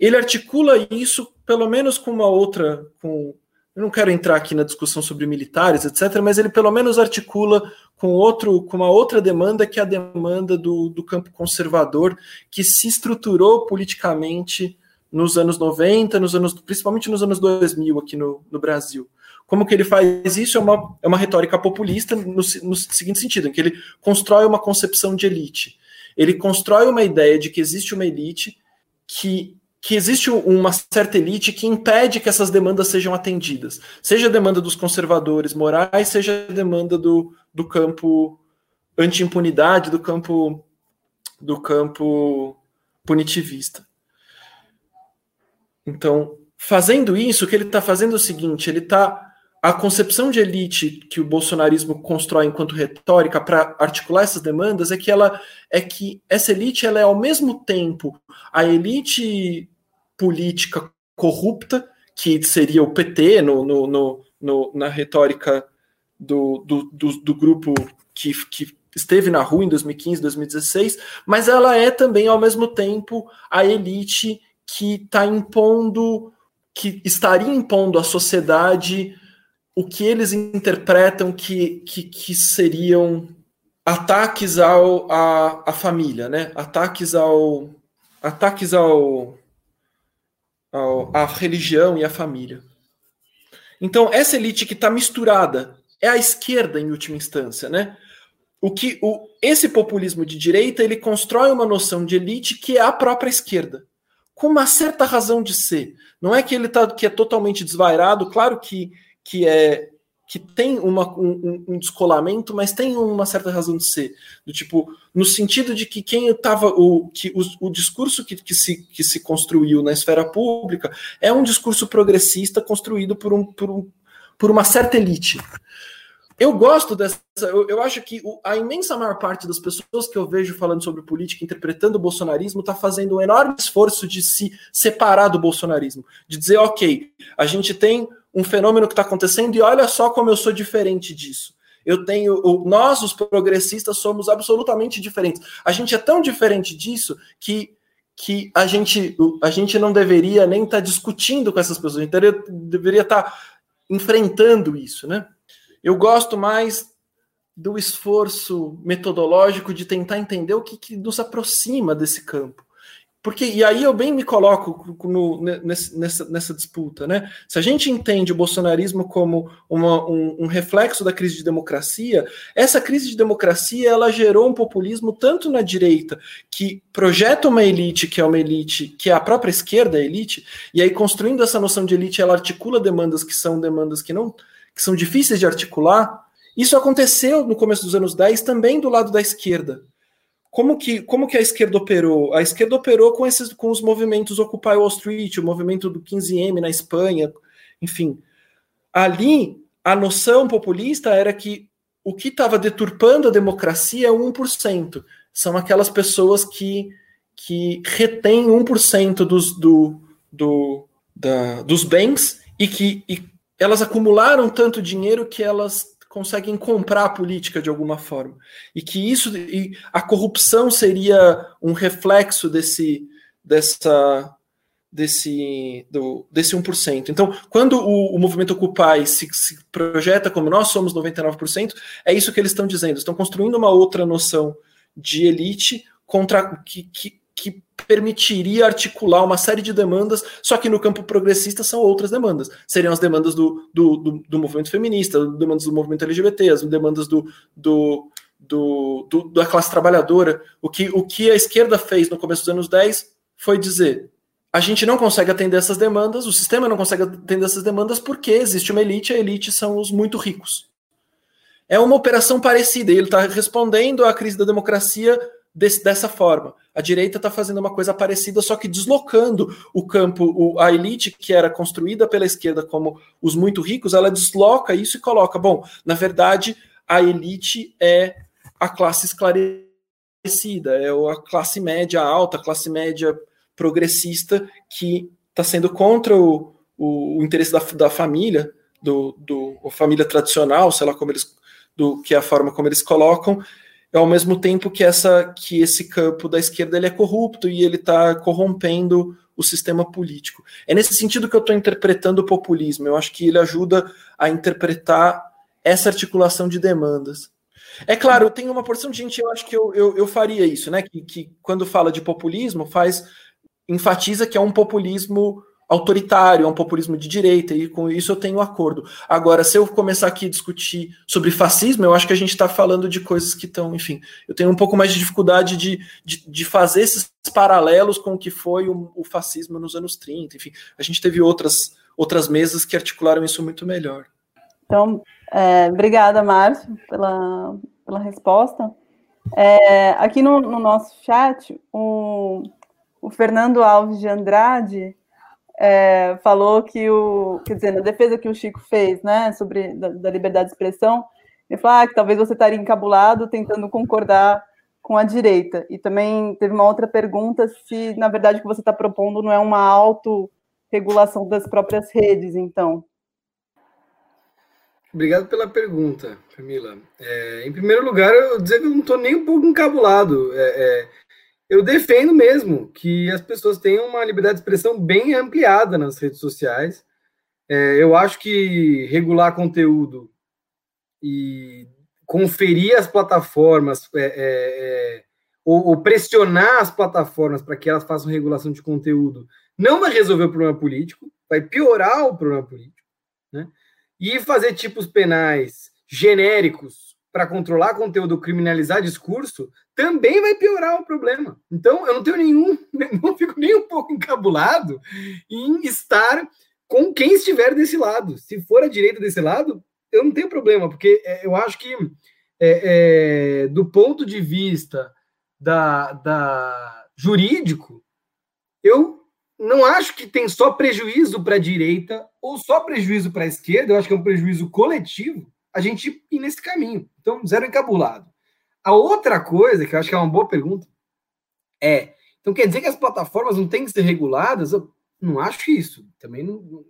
[SPEAKER 3] ele articula isso, pelo menos com uma outra. Com, eu não quero entrar aqui na discussão sobre militares, etc., mas ele pelo menos articula com, outro, com uma outra demanda, que é a demanda do, do campo conservador, que se estruturou politicamente nos anos 90, nos anos, principalmente nos anos 2000 aqui no, no Brasil. Como que ele faz isso? É uma, é uma retórica populista no, no seguinte sentido, em que ele constrói uma concepção de elite. Ele constrói uma ideia de que existe uma elite que que existe uma certa elite que impede que essas demandas sejam atendidas. Seja a demanda dos conservadores morais, seja a demanda do, do campo anti-impunidade, do campo do campo punitivista. Então, fazendo isso, o que ele está fazendo é o seguinte: ele está a concepção de elite que o bolsonarismo constrói enquanto retórica para articular essas demandas é que ela é que essa elite ela é ao mesmo tempo a elite política corrupta que seria o PT no, no, no, no na retórica do, do, do, do grupo que, que esteve na rua em 2015, 2016, mas ela é também ao mesmo tempo a elite que está impondo, que estaria impondo à sociedade o que eles interpretam que, que, que seriam ataques ao, à, à família, né? Ataques ao ataques ao, ao à religião e à família. Então essa elite que está misturada é a esquerda em última instância, né? O que o, esse populismo de direita ele constrói uma noção de elite que é a própria esquerda, com uma certa razão de ser. Não é que ele tá que é totalmente desvairado, claro que que é que tem uma, um, um, descolamento, mas tem uma certa razão de ser. Do tipo, no sentido de que quem estava. O, que o, o discurso que, que, se, que se construiu na esfera pública é um discurso progressista construído por, um, por, um, por uma certa elite. Eu gosto dessa. Eu, eu acho que o, a imensa maior parte das pessoas que eu vejo falando sobre política, interpretando o bolsonarismo, está fazendo um enorme esforço de se separar do bolsonarismo. De dizer, ok, a gente tem um fenômeno que está acontecendo e olha só como eu sou diferente disso. Eu tenho. Nós, os progressistas, somos absolutamente diferentes. A gente é tão diferente disso que que a gente, a gente não deveria nem estar tá discutindo com essas pessoas, a gente deveria, estar tá enfrentando isso, né? Eu gosto mais do esforço metodológico de tentar entender o que, que nos aproxima desse campo. Porque, e aí eu bem me coloco no, nessa, nessa, disputa, né? Se a gente entende o bolsonarismo como uma, um, um, reflexo da crise de democracia, essa crise de democracia ela gerou um populismo tanto na direita, que projeta uma elite que é uma elite, que é a própria esquerda a elite, e aí construindo essa noção de elite, ela articula demandas que são demandas que não que são difíceis de articular. Isso aconteceu no começo dos anos 10 também do lado da esquerda. Como que, como que a esquerda operou? A esquerda operou com, esses, com os movimentos Occupy Wall Street, o movimento do 15M na Espanha, enfim. Ali, a noção populista era que o que estava deturpando a democracia é 1%. São aquelas pessoas que, que retêm 1% dos, do, do, da, dos bens e que e elas acumularam tanto dinheiro que elas conseguem comprar a política de alguma forma. E que isso e a corrupção seria um reflexo desse dessa desse do, desse 1%. Então, quando o, o movimento Occupy se, se, projeta como nós somos 99%, é isso que eles estão dizendo. Estão construindo uma outra noção de elite contra que, que, que permitiria articular uma série de demandas, só que no campo progressista são outras demandas. Seriam as demandas do, do, do, do movimento feminista, as demandas do movimento LGBT, as demandas do, do, do, do, da classe trabalhadora. O que, o que a esquerda fez no começo dos anos 10 foi dizer: a gente não consegue atender essas demandas, o sistema não consegue atender essas demandas porque existe uma elite, a elite são os muito ricos. É uma operação parecida, ele está respondendo à crise da democracia desse, dessa forma. A direita está fazendo uma coisa parecida, só que deslocando o campo, o, a elite que era construída pela esquerda como os muito ricos, ela desloca isso e coloca: bom, na verdade, a elite é a classe esclarecida, é a classe média alta, a classe média progressista que está sendo contra o, o, o interesse da, da família, do, do família tradicional, sei lá como eles, do que é a forma como eles colocam, ao mesmo tempo que essa que esse campo da esquerda ele é corrupto e ele está corrompendo o sistema político. É nesse sentido que eu estou interpretando o populismo. Eu acho que ele ajuda a interpretar essa articulação de demandas. É claro, tem uma porção de gente, eu acho que eu, eu, eu faria isso, né? Que, que quando fala de populismo, faz enfatiza que é um populismo autoritário, é um populismo de direita, e com isso eu tenho acordo. Agora, se eu começar aqui a discutir sobre fascismo, eu acho que a gente está falando de coisas que estão, enfim, eu tenho um pouco mais de dificuldade de, de, de fazer esses paralelos com o que foi o, o, fascismo nos anos 30, enfim, a gente teve outras, outras mesas que articularam isso muito melhor.
[SPEAKER 2] Então, é, obrigada, Márcio, pela, pela resposta. É, aqui no, no nosso chat, o o Fernando Alves de Andrade é, falou que o, quer dizer, na defesa que o Chico fez, né, sobre da, da liberdade de expressão, ele falou ah, que talvez você estaria encabulado tentando concordar com a direita. E também teve uma outra pergunta se, na verdade, o que você está propondo não é uma autorregulação das próprias redes, então.
[SPEAKER 4] Obrigado pela pergunta, Camila. É, em primeiro lugar, eu dizer que eu não estou nem um pouco encabulado. É, é, eu defendo mesmo que as pessoas tenham uma liberdade de expressão bem ampliada nas redes sociais. É, eu acho que regular conteúdo e conferir as plataformas é, é, é ou, ou, pressionar as plataformas para que elas façam regulação de conteúdo não vai resolver o problema político, vai piorar o problema político. Né? E fazer tipos penais genéricos para controlar conteúdo, criminalizar discurso, também vai piorar o problema. Então, eu não tenho nenhum, não fico nem um pouco encabulado em estar com quem estiver desse lado. Se for a direita desse lado, eu não tenho problema, porque é, eu acho que, é, é, do ponto de vista da, da jurídico, eu não acho que tem só prejuízo para a direita ou só prejuízo para a esquerda, eu acho que é um prejuízo coletivo a gente ir nesse caminho. Então, zero encabulado. A outra coisa, que eu acho que é uma boa pergunta, é: então quer dizer que as plataformas não têm que ser reguladas? Eu não acho isso. Também não,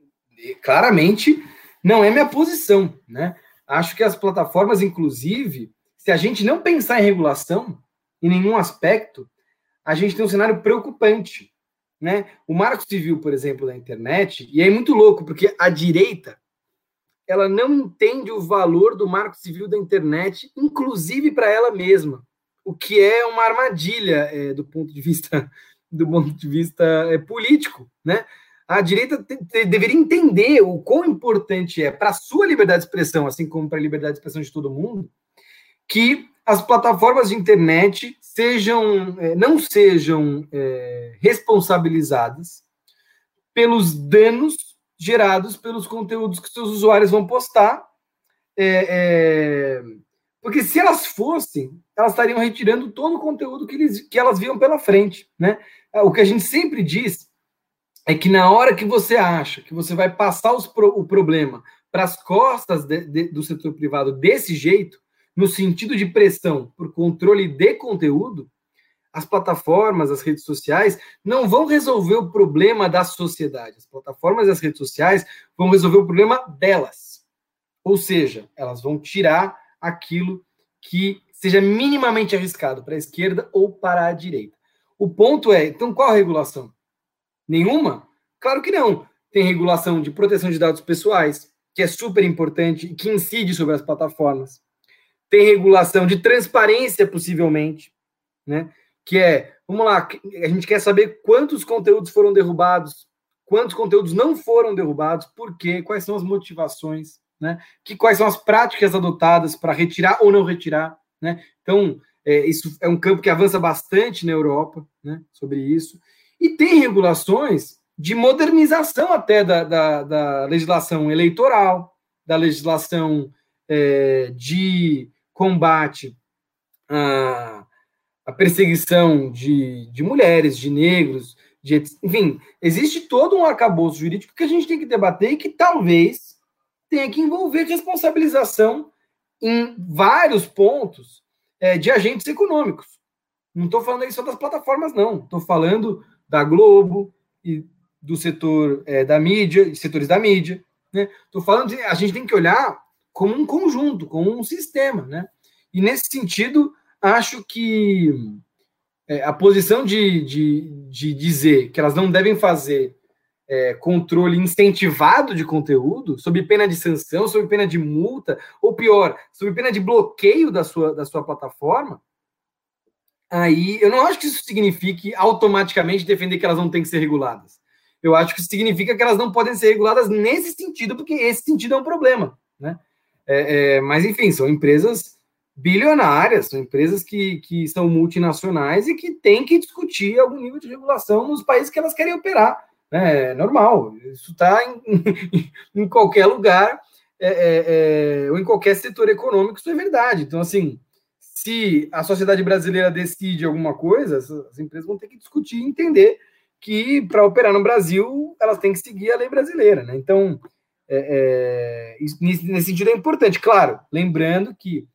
[SPEAKER 4] claramente não é minha posição, né? Acho que as plataformas, inclusive, se a gente não pensar em regulação em nenhum aspecto, a gente tem um cenário preocupante, né? O Marco Civil, por exemplo, da internet, e é muito louco, porque a direita ela não entende o valor do marco civil da internet, inclusive para ela mesma, o que é uma armadilha é, do ponto de vista do ponto de vista é, político, né? A direita deveria entender o quão importante é para a sua liberdade de expressão, assim como para a liberdade de expressão de todo mundo, que as plataformas de internet sejam é, não sejam é, responsabilizadas pelos danos gerados pelos conteúdos que seus usuários vão postar. É, é, porque se elas fossem, elas estariam retirando todo o conteúdo que, eles, que elas viam pela frente. Né? O que a gente sempre diz é que na hora que você acha que você vai passar os, o problema para as costas de, de, do setor privado desse jeito, no sentido de pressão por controle de conteúdo, as plataformas, as redes sociais, não vão resolver o problema da sociedade. As plataformas e as redes sociais vão resolver o problema delas. Ou seja, elas vão tirar aquilo que seja minimamente arriscado para a esquerda ou para a direita. O ponto é, então qual a regulação? Nenhuma? Claro que não. Tem regulação de proteção de dados pessoais, que é super importante e que incide sobre as plataformas. Tem regulação de transparência, possivelmente, né? Que é, vamos lá, a gente quer saber quantos conteúdos foram derrubados, quantos conteúdos não foram derrubados, por quê, quais são as motivações, né? Que, quais são as práticas adotadas para retirar ou não retirar, né? Então, é, isso é um campo que avança bastante na Europa, né? Sobre isso. E tem regulações de modernização até da, da, da legislação eleitoral, da legislação é, de combate à, à perseguição de, de mulheres, de negros, de, enfim, existe todo um arcabouço jurídico que a gente tem que debater e que talvez tenha que envolver responsabilização em vários pontos é, de agentes econômicos. Não estou falando aí só das plataformas, não. Estou falando da Globo e do setor é, da mídia, setores da mídia. Estou né? falando de a gente tem que olhar como um conjunto, como um sistema. Né? E nesse sentido, acho que é, a posição de, de, de dizer que elas não devem fazer é, controle incentivado de conteúdo, sob pena de sanção, sob pena de multa, ou pior, sob pena de bloqueio da sua, da sua plataforma, aí eu não acho que isso signifique automaticamente defender que elas não têm que ser reguladas. Eu acho que isso significa que elas não podem ser reguladas nesse sentido, porque esse sentido é um problema. Né? É, é, mas, enfim, são empresas bilionárias, são empresas que, que são multinacionais e que têm que discutir algum nível de regulação nos países que elas querem operar. Né? É normal, isso está em, em, qualquer lugar é, é, é, ou em qualquer setor econômico, isso é verdade. Então, assim, se a sociedade brasileira decide alguma coisa, as empresas vão ter que discutir e entender que para operar no Brasil elas têm que seguir a lei brasileira. Né? Então, é, é, nesse sentido é importante. Claro, lembrando que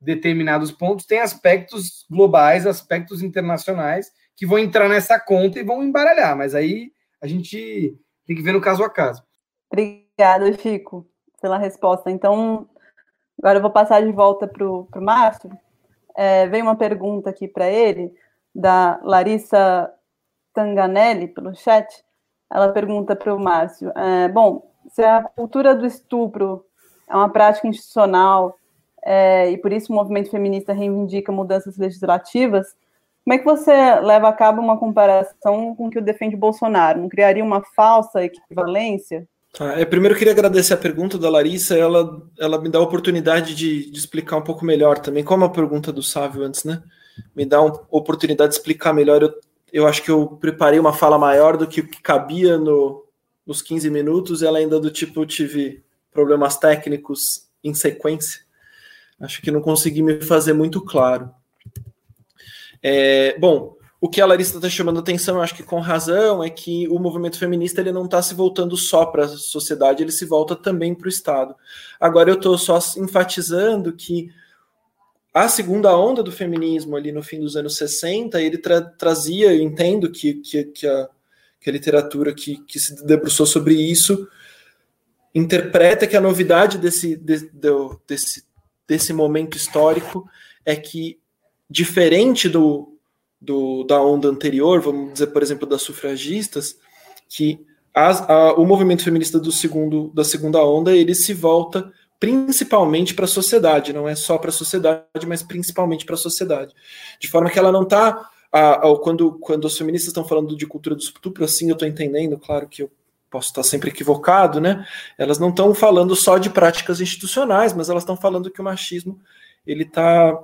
[SPEAKER 4] determinados pontos têm aspectos globais, aspectos internacionais que vão entrar nessa conta e vão embaralhar, mas aí a gente tem que ver no caso a caso.
[SPEAKER 2] Obrigada, Chico, pela resposta. Então, agora eu vou passar de volta para o Márcio. É, veio uma pergunta aqui para ele, da Larissa Tanganelli, pelo chat. Ela pergunta para o Márcio: é, bom, se a cultura do estupro é uma prática institucional é, e por isso o movimento feminista reivindica mudanças legislativas, como é que você leva a cabo uma comparação com o que defende Bolsonaro? Não criaria uma falsa equivalência?
[SPEAKER 3] Tá, é, primeiro eu queria agradecer a pergunta da Larissa, ela, ela me dá a oportunidade de, de explicar um pouco melhor também, como a pergunta do Sávio antes, né? Me dá uma oportunidade de explicar melhor. Eu, eu acho que eu preparei uma fala maior do que o que cabia no, nos 15 minutos, ela ainda do tipo, tive problemas técnicos em sequência. Acho que não consegui me fazer muito claro. É, bom, o que a Larissa está chamando atenção, acho que com razão, é que o movimento feminista ele não está se voltando só para a sociedade, ele se volta também para o Estado. Agora eu estou só enfatizando que a segunda onda do feminismo ali no fim dos anos 60, ele tra trazia, eu entendo que, que, que, a, que a literatura que, que se debruçou sobre isso interpreta que a novidade desse, de, de, desse desse momento histórico é que, diferente do, do, da onda anterior, vamos dizer, por exemplo, das sufragistas, que as, a, o movimento feminista do segundo, da segunda onda ele se volta principalmente para a sociedade, não é só para a sociedade, mas principalmente para a sociedade. De forma que ela não está. Quando, quando os feministas estão falando de cultura do estupro, assim eu estou entendendo, claro que eu posso estar sempre equivocado, né? Elas não estão falando só de práticas institucionais, mas elas estão falando que o machismo ele tá,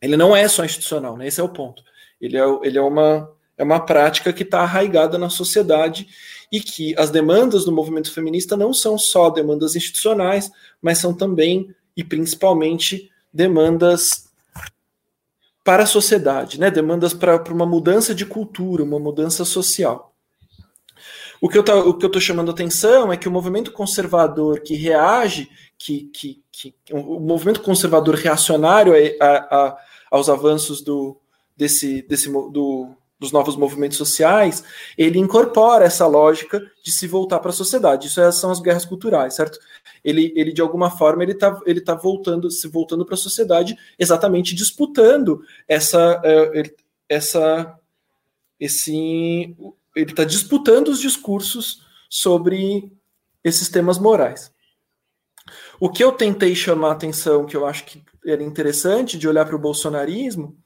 [SPEAKER 3] ele não é só institucional, né? Esse é o ponto. Ele é, ele é uma é uma prática que está arraigada na sociedade e que as demandas do movimento feminista não são só demandas institucionais, mas são também e principalmente demandas para a sociedade, né? Demandas para uma mudança de cultura, uma mudança social. O que eu estou chamando atenção é que o movimento conservador que reage, que, que, que o movimento conservador reacionário a, a, aos avanços do, desse, desse, do, dos novos movimentos sociais, ele incorpora essa lógica de se voltar para a sociedade. Isso é, são as guerras culturais, certo? Ele, ele de alguma forma, ele está ele tá voltando, se voltando para a sociedade, exatamente disputando essa, é, essa, esse, ele está disputando os discursos sobre esses temas morais. O que eu tentei chamar a atenção, que eu acho que era interessante de olhar para o bolsonarismo,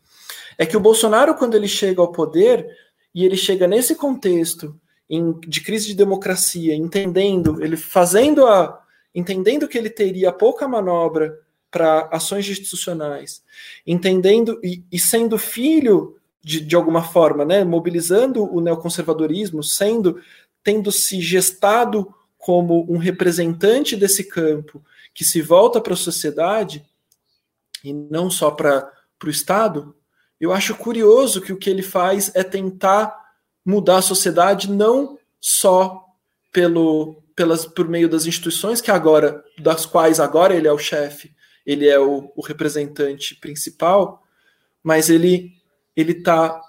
[SPEAKER 3] É que o Bolsonaro, quando ele chega ao poder, e ele chega nesse contexto em, de crise de democracia, entendendo, ele fazendo a. entendendo que ele teria pouca manobra para ações institucionais, entendendo e, e sendo filho de, de alguma forma, né, mobilizando o neoconservadorismo, sendo tendo se gestado como um representante desse campo que se volta para a sociedade e não só para o Estado, eu acho curioso que o que ele faz é tentar mudar a sociedade não só pelo, pelas, por meio das instituições que agora, das quais agora ele é o chefe, ele é o, o representante principal, mas ele ele está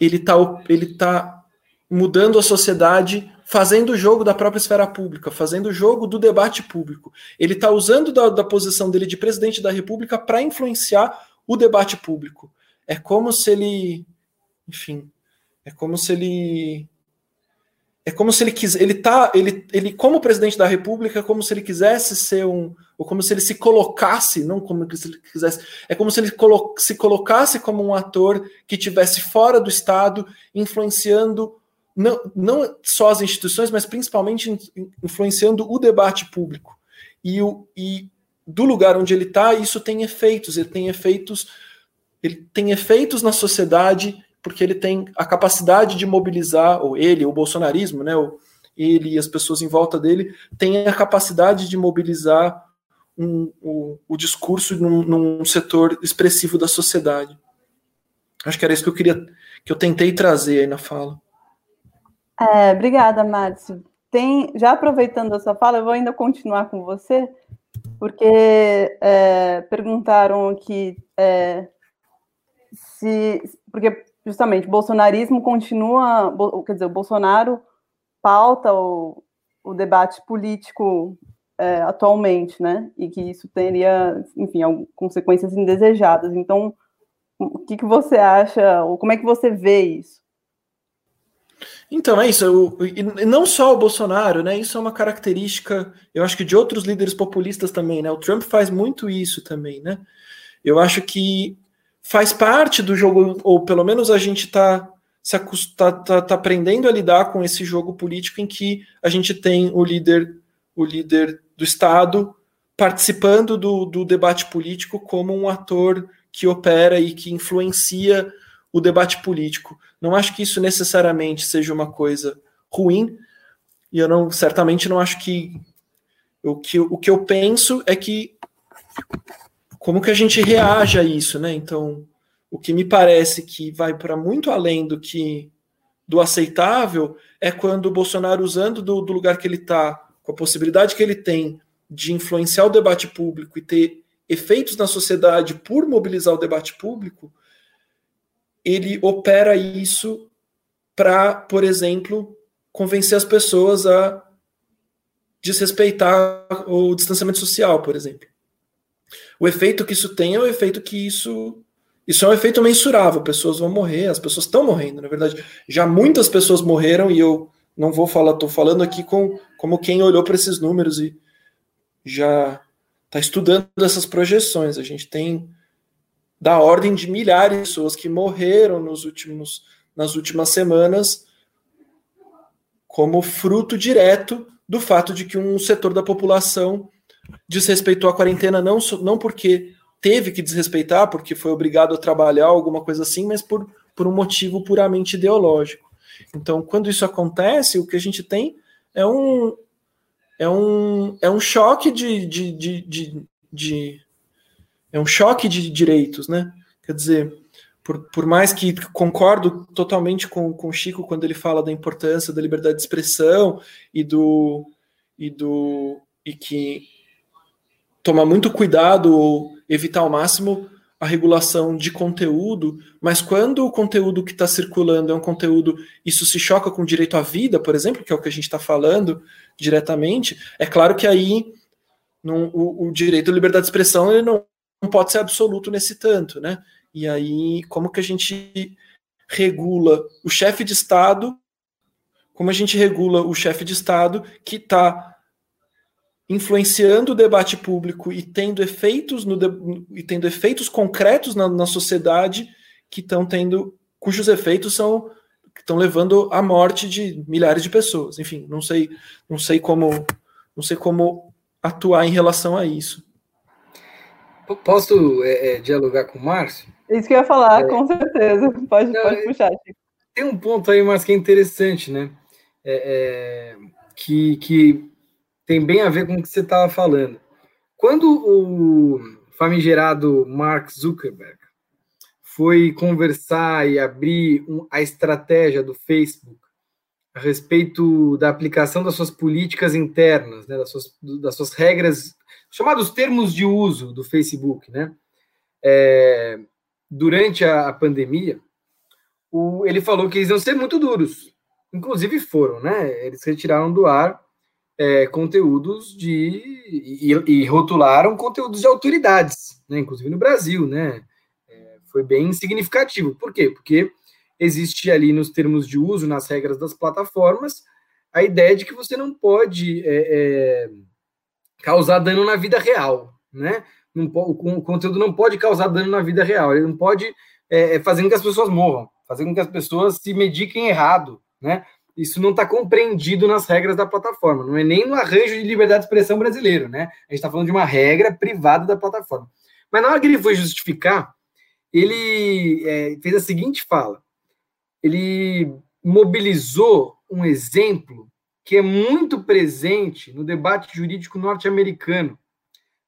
[SPEAKER 3] ele tá, ele tá mudando a sociedade, fazendo o jogo da própria esfera pública, fazendo o jogo do debate público. Ele está usando da, da posição dele de presidente da República para influenciar o debate público. É como se ele, enfim, é como se ele é como se ele quis, ele tá, ele, ele como presidente da República, é como se ele quisesse ser um, ou como se ele se colocasse, não como se ele quisesse, é como se ele colo, se colocasse como um ator que tivesse fora do Estado, influenciando não, não só as instituições, mas principalmente influenciando o debate público. E, o, e do lugar onde ele está, isso tem efeitos, ele tem efeitos, ele tem efeitos na sociedade porque ele tem a capacidade de mobilizar, ou ele, o bolsonarismo, né, ele e as pessoas em volta dele, têm a capacidade de mobilizar um, o, o discurso num, num, setor expressivo da sociedade. Acho que era isso que eu queria, que eu tentei trazer aí na fala.
[SPEAKER 2] É, obrigada, Márcio. Tem, já aproveitando a sua fala, eu vou ainda continuar com você, porque é, perguntaram aqui é, se, porque justamente, bolsonarismo continua, quer dizer, o Bolsonaro pauta o, o debate político é, atualmente, né? E que isso teria, enfim, consequências indesejadas. Então, o que, que você acha, ou como é que você vê isso?
[SPEAKER 3] Então, é isso. e não só o Bolsonaro, né? Isso é uma característica, eu acho que de outros líderes populistas também, né? O Trump faz muito isso também, né? Eu acho que faz parte do jogo, ou pelo menos a gente está se tá, tá, tá, aprendendo a lidar com esse jogo político em que a gente tem o líder, o líder do Estado participando do, do debate político como um ator que opera e que influencia o debate político. Não acho que isso necessariamente seja uma coisa ruim, e eu não certamente não acho que o que, o que eu penso é que como que a gente reage a isso, né? Então, o que me parece que vai para muito além do que do aceitável é quando o Bolsonaro usando do, do lugar que ele está, com a possibilidade que ele tem de influenciar o debate público e ter efeitos na sociedade por mobilizar o debate público, ele opera isso para, por exemplo, convencer as pessoas a desrespeitar o distanciamento social, por exemplo. O efeito que isso tem é o efeito que isso. Isso é um efeito mensurável. Pessoas vão morrer, as pessoas estão morrendo, na verdade. Já muitas pessoas morreram e eu não vou falar, estou falando aqui com, como quem olhou para esses números e já está estudando essas projeções. A gente tem da ordem de milhares de pessoas que morreram nos últimos, nas últimas semanas como fruto direto do fato de que um setor da população desrespeitou a quarentena não, não porque teve que desrespeitar, porque foi obrigado a trabalhar, alguma coisa assim, mas por, por um motivo puramente ideológico. Então, quando isso acontece, o que a gente tem é um, é um, é um choque de, de, de, de, de é um choque de direitos, né? Quer dizer, por, por mais que concordo totalmente com, com o Chico quando ele fala da importância da liberdade de expressão e do e do e que tomar muito cuidado ou evitar ao máximo a regulação de conteúdo, mas quando o conteúdo que está circulando é um conteúdo, isso se choca com o direito à vida, por exemplo, que é o que a gente está falando diretamente, é claro que aí o, o, direito à liberdade de expressão ele não, não pode ser absoluto nesse tanto, né? E aí, como que a gente regula o chefe de Estado, como a gente regula o chefe de Estado que está influenciando o debate público e tendo efeitos no e tendo efeitos concretos na, na sociedade que estão tendo, cujos efeitos são estão levando à morte de milhares de pessoas. Enfim, não sei, não sei como, não sei como atuar em relação a isso.
[SPEAKER 4] Posso é, é, dialogar com o Márcio?
[SPEAKER 2] Isso que eu ia falar, é. com certeza. Pode, não, pode puxar. Chico.
[SPEAKER 4] Tem um ponto aí, mas que é interessante, né? É, é, que, que tem bem a ver com o que você estava falando. Quando o famigerado Mark Zuckerberg foi conversar e abrir um, a estratégia do Facebook a respeito da aplicação das suas políticas internas, né, das, suas, das suas regras, chamados termos de uso do Facebook, né? É, durante a, a pandemia, o, ele falou que eles iam ser muito duros. Inclusive foram, né? Eles retiraram do ar é, conteúdos de. E, e, rotularam conteúdos de autoridades, né? inclusive no Brasil, né? É, foi bem significativo. Por quê? Porque existe ali nos termos de uso, nas regras das plataformas, a ideia de que você não pode é, é, causar dano na vida real, né? Não, o, conteúdo não pode causar dano na vida real, ele não pode é, é, fazer com que as pessoas morram, fazer com que as pessoas se mediquem errado, né? Isso não está compreendido nas regras da plataforma, não é nem no arranjo de liberdade de expressão brasileiro, né? A gente está falando de uma regra privada da plataforma. Mas na hora que ele foi justificar, ele é, fez a seguinte fala: ele mobilizou um exemplo que é muito presente no debate jurídico norte-americano,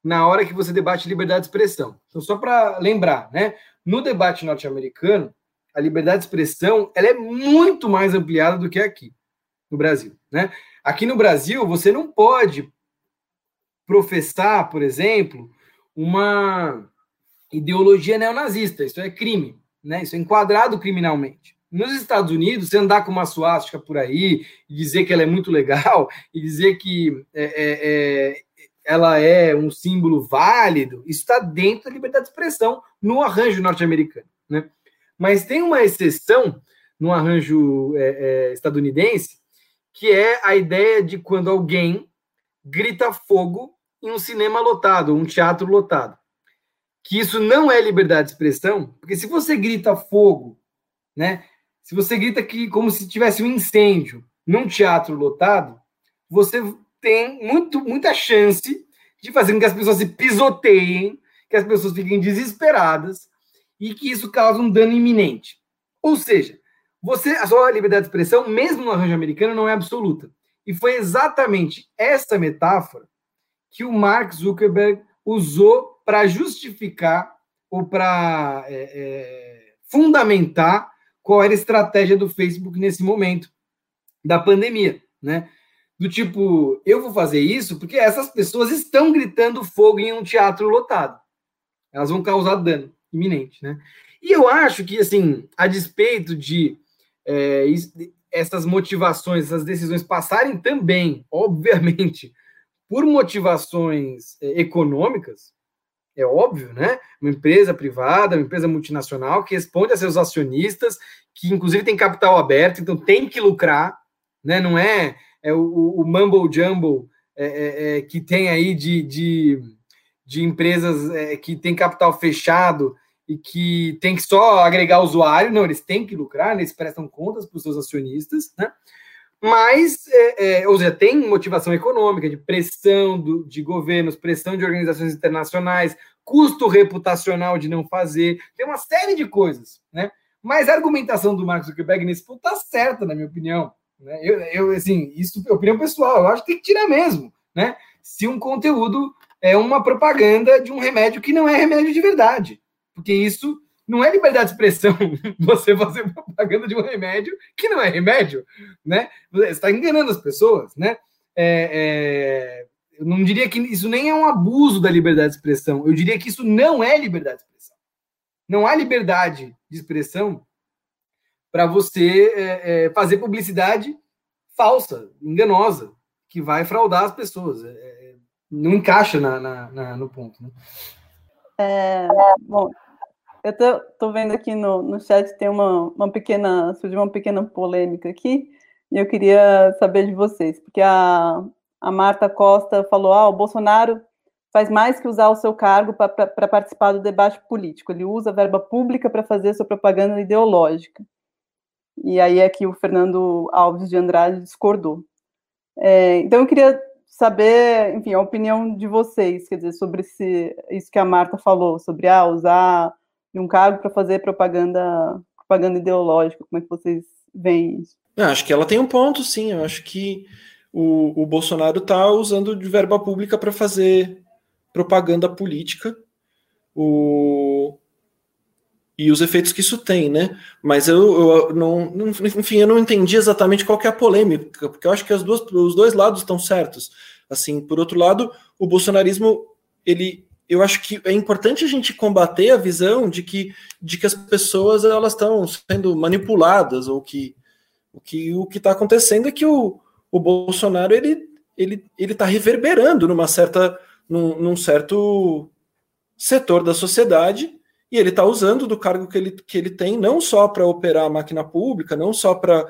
[SPEAKER 4] na hora que você debate liberdade de expressão. Então, só para lembrar, né? No debate norte-americano, a liberdade de expressão ela é muito mais ampliada do que aqui no Brasil. Né? Aqui no Brasil, você não pode professar, por exemplo, uma ideologia neonazista. Isso é crime, né? Isso é enquadrado criminalmente. Nos Estados Unidos, você andar com uma suástica por aí e dizer que ela é muito legal e dizer que é, é, é, ela é um símbolo válido, isso está dentro da liberdade de expressão no arranjo norte-americano. Né? Mas tem uma exceção no arranjo é, é, estadunidense, que é a ideia de quando alguém grita fogo em um cinema lotado, um teatro lotado. Que isso não é liberdade de expressão, porque se você grita fogo, né? Se você grita que como se tivesse um incêndio num teatro lotado, você tem muito, muita chance de fazer com que as pessoas se pisoteiem, que as pessoas fiquem desesperadas, e que isso causa um dano iminente. Ou seja, você, a sua liberdade de expressão, mesmo no arranjo americano, não é absoluta. E foi exatamente essa metáfora que o Mark Zuckerberg usou para justificar ou para é, é, fundamentar qual era a estratégia do Facebook nesse momento da pandemia, né? Do tipo, eu vou fazer isso porque essas pessoas estão gritando fogo em um teatro lotado. Elas vão causar dano iminente, né? E eu acho que, assim, a despeito de é, essas motivações, essas decisões passarem também, obviamente, por motivações é, econômicas, é óbvio, né? Uma empresa privada, uma empresa multinacional que responde a seus acionistas, que inclusive tem capital aberto, então tem que lucrar, né? Não é, é o, o mumble jumble é, é, é, que tem aí de, de, de empresas é, que tem capital fechado e que tem que só agregar usuário, não, eles têm que lucrar, né, eles prestam contas para os seus acionistas, né? Mas, é, é, ou seja, tem motivação econômica, de pressão do, de governos, pressão de organizações internacionais, custo reputacional de não fazer, tem uma série de coisas, né? Mas a argumentação do Mark Zuckerberg nesse ponto está certa, na minha opinião. Né? Eu, eu, assim, isso é opinião pessoal, eu acho que tem que tirar mesmo, né? Se um conteúdo é uma propaganda de um remédio que não é remédio de verdade porque isso não é liberdade de expressão você fazer propaganda de um remédio que não é remédio, né? Você está enganando as pessoas, né? É, é, eu não diria que isso nem é um abuso da liberdade de expressão, eu diria que isso não é liberdade de expressão. Não há liberdade de expressão para você é, é, fazer publicidade falsa, enganosa, que vai fraudar as pessoas. É, é, não encaixa na, na, na, no ponto. Né?
[SPEAKER 2] É, bom, eu tô, tô vendo aqui no, no chat tem uma, uma pequena, surgiu uma pequena polêmica aqui, e eu queria saber de vocês, porque a, a Marta Costa falou, ah, o Bolsonaro faz mais que usar o seu cargo para participar do debate político. Ele usa a verba pública para fazer sua propaganda ideológica. E aí é que o Fernando Alves de Andrade discordou. É, então eu queria saber, enfim, a opinião de vocês, quer dizer, sobre esse, isso que a Marta falou, sobre ah, usar um cargo para fazer propaganda, propaganda ideológica. Como é que vocês veem isso?
[SPEAKER 3] Eu acho que ela tem um ponto, sim. Eu acho que o, o Bolsonaro está usando de verba pública para fazer propaganda política o, e os efeitos que isso tem, né? Mas eu, eu não, enfim, eu não entendi exatamente qual é a polêmica, porque eu acho que as duas, os dois lados estão certos. Assim, por outro lado, o bolsonarismo, ele, eu acho que é importante a gente combater a visão de que, de que as pessoas elas estão sendo manipuladas ou que o que o que está acontecendo é que o, o Bolsonaro ele ele ele está reverberando numa certa num, num certo setor da sociedade e ele está usando do cargo que ele, que ele tem não só para operar a máquina pública, não só para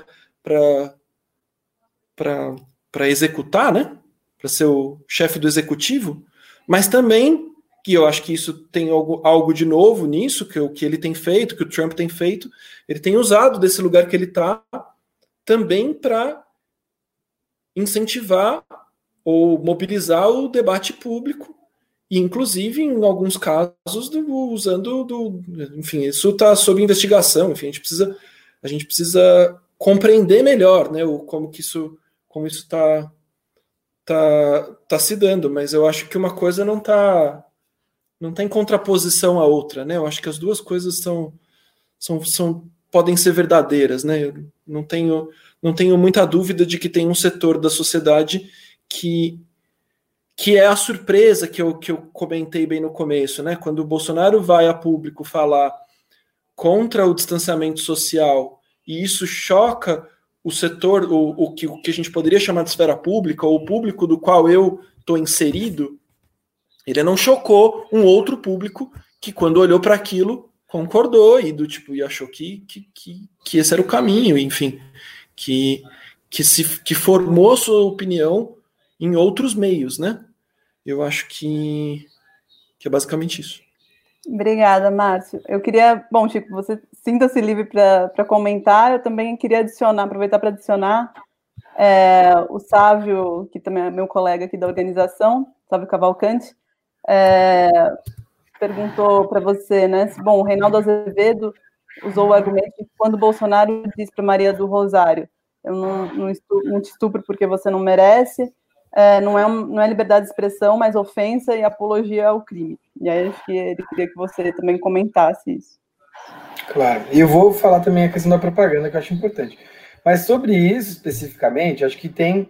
[SPEAKER 3] para executar, né? Para ser o chefe do executivo, mas também que eu acho que isso tem algo, algo de novo nisso, que o que ele tem feito, que o Trump tem feito, ele tem usado desse lugar que ele está também para incentivar ou mobilizar o debate público inclusive em alguns casos do, usando do, enfim, isso está sob investigação, enfim, a gente precisa a gente precisa compreender melhor, né, o, como que isso como isso está tá, tá se dando, mas eu acho que uma coisa não está não tem contraposição à outra, né? Eu acho que as duas coisas são, são, são podem ser verdadeiras, né? Eu não tenho não tenho muita dúvida de que tem um setor da sociedade que que é a surpresa que eu, que eu comentei bem no começo, né? Quando o Bolsonaro vai a público falar contra o distanciamento social e isso choca o setor, o, o, que, o que a gente poderia chamar de esfera pública, ou o público do qual eu estou inserido, ele não chocou um outro público que, quando olhou para aquilo, concordou e do tipo e achou que, que, que, que esse era o caminho, enfim, que, que se que formou sua opinião em outros meios, né? Eu acho que, que é basicamente isso.
[SPEAKER 2] Obrigada, Márcio. Eu queria, bom, Chico, você sinta-se livre para comentar. Eu também queria adicionar, aproveitar para adicionar é, o Sávio, que também é meu colega aqui da organização, Sávio Cavalcante, é, perguntou para você, né? Se, bom, o Reinaldo Azevedo usou o argumento de quando Bolsonaro diz para Maria do Rosário, eu não, não, estupro, não te estupro porque você não merece, é, não, é, não é liberdade de expressão, mas ofensa e apologia ao crime. E aí acho que ele queria que você também comentasse isso.
[SPEAKER 4] Claro, e eu vou falar também a questão da propaganda, que eu acho importante. Mas sobre isso especificamente, acho que tem.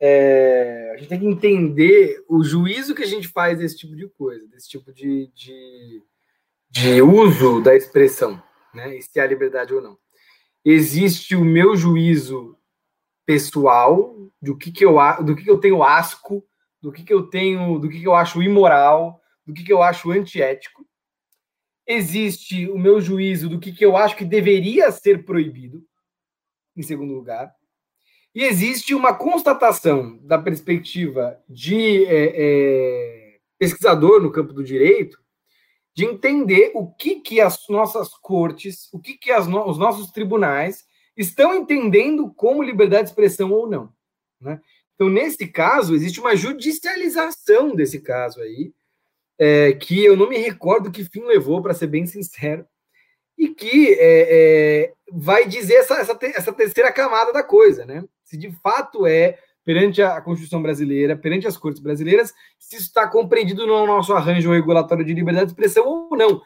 [SPEAKER 4] É, a gente tem que entender o juízo que a gente faz desse tipo de coisa, desse tipo de, de, de uso da expressão, né? E se há liberdade ou não. Existe o meu juízo pessoal do que, que eu do que, que eu tenho asco, do que, que eu tenho, do que, que eu acho imoral, do que, que eu acho antiético. Existe o meu juízo do que, que eu acho que deveria ser proibido, em segundo lugar. E existe uma constatação da perspectiva de é, é, pesquisador no campo do direito de entender o que, que as nossas cortes, o que, que no, os nossos tribunais estão entendendo como liberdade de expressão ou não. Né? Então, nesse caso, existe uma judicialização desse caso aí, é, que eu não me recordo que fim levou, para ser bem sincero, e que é, é, vai dizer essa, essa, essa, terceira camada da coisa, né? Se de fato é, perante a Constituição brasileira, perante as cortes brasileiras, se isso está compreendido no nosso arranjo regulatório de liberdade de expressão ou não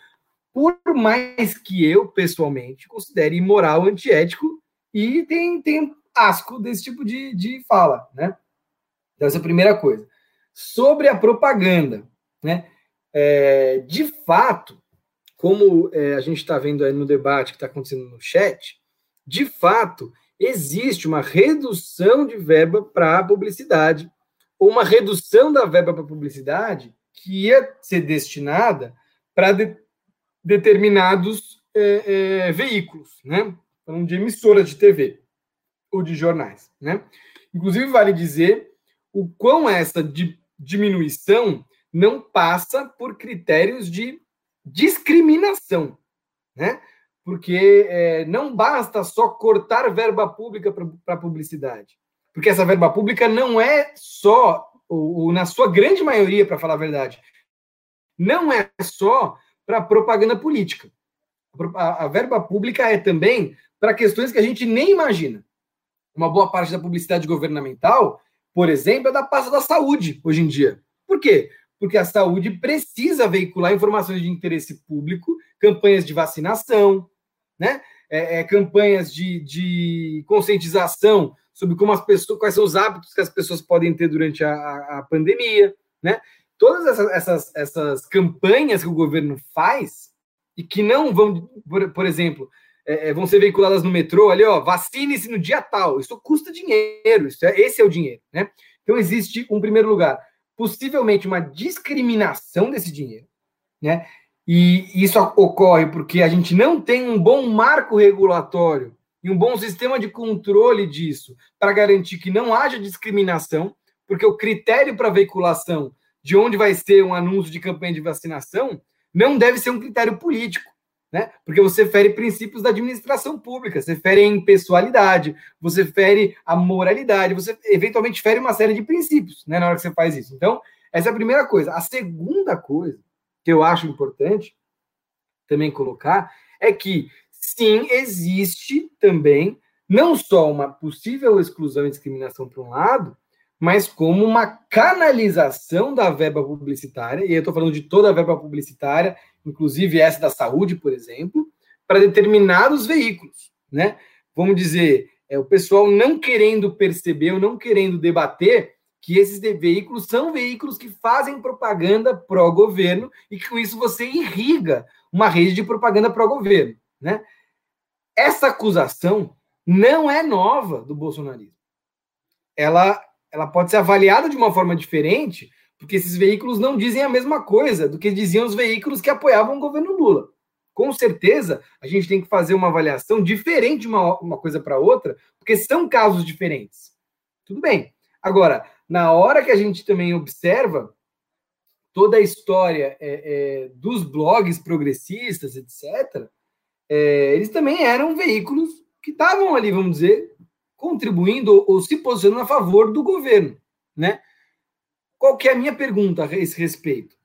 [SPEAKER 4] por mais que eu, pessoalmente, considere imoral, antiético e tem, tem asco desse tipo de, de fala, né? Então, essa é a primeira coisa. Sobre a propaganda, né? É, de fato, como é, a gente está vendo aí no debate que está acontecendo no chat, de fato, existe uma redução de verba para publicidade, ou uma redução da verba para publicidade que ia ser destinada para de, determinados é, é, veículos, né? Falando de emissora de TV ou de jornais, né? Inclusive, vale dizer o quão essa di diminuição não passa por critérios de discriminação, né? Porque é, não basta só cortar verba pública para publicidade, porque essa verba pública não é só, ou, ou na sua grande maioria, para falar a verdade, não é só para propaganda política. A, a verba pública é também para questões que a gente nem imagina. Uma boa parte da publicidade governamental, por exemplo, é da pasta da saúde hoje em dia. Por quê? Porque a saúde precisa veicular informações de interesse público, campanhas de vacinação, né? É, é, campanhas de, de conscientização sobre como as pessoas, quais são os hábitos que as pessoas podem ter durante a, a, a pandemia, né? Todas essas, essas, essas campanhas que o governo faz e que não vão, por, por exemplo, é, é vão ser veiculadas no metrô, ali, ó, vacine-se no dia tal. Isso custa dinheiro, isso é, esse é o dinheiro, né? Então existe, um primeiro lugar, possivelmente uma discriminação desse dinheiro, né? E isso ocorre porque a gente não tem um bom marco regulatório e um bom sistema de controle disso para garantir que não haja discriminação, porque o critério para veiculação de onde vai ser um anúncio de campanha de vacinação não deve ser um critério político, né? Porque você fere princípios da administração pública, você fere a impessoalidade, você fere a moralidade, você eventualmente fere uma série de princípios, né, na hora que você faz isso. Então, essa é a primeira coisa. A segunda coisa que eu acho importante também colocar é que sim, existe também não só uma possível exclusão e discriminação por um lado, mas como uma canalização da verba publicitária, e eu estou falando de toda a verba publicitária, inclusive essa da saúde, por exemplo, para determinados veículos, né? Vamos dizer, é o pessoal não querendo perceber ou não querendo debater que esses veículos são veículos que fazem propaganda pró-governo e que com isso você irriga uma rede de propaganda pró-governo, né? Essa acusação não é nova do bolsonarismo. Ela, ela pode ser avaliada de uma forma diferente, porque esses veículos não dizem a mesma coisa do que diziam os veículos que apoiavam o governo Lula. Com certeza, a gente tem que fazer uma avaliação diferente de uma, uma coisa para outra, porque são casos diferentes. Tudo bem. Agora, na hora que a gente também observa toda a história é, é, dos blogs progressistas, etc., é, eles também eram veículos que estavam ali, vamos dizer, contribuindo ou, se posicionando a favor do governo, né? Qual que é a minha pergunta a esse respeito?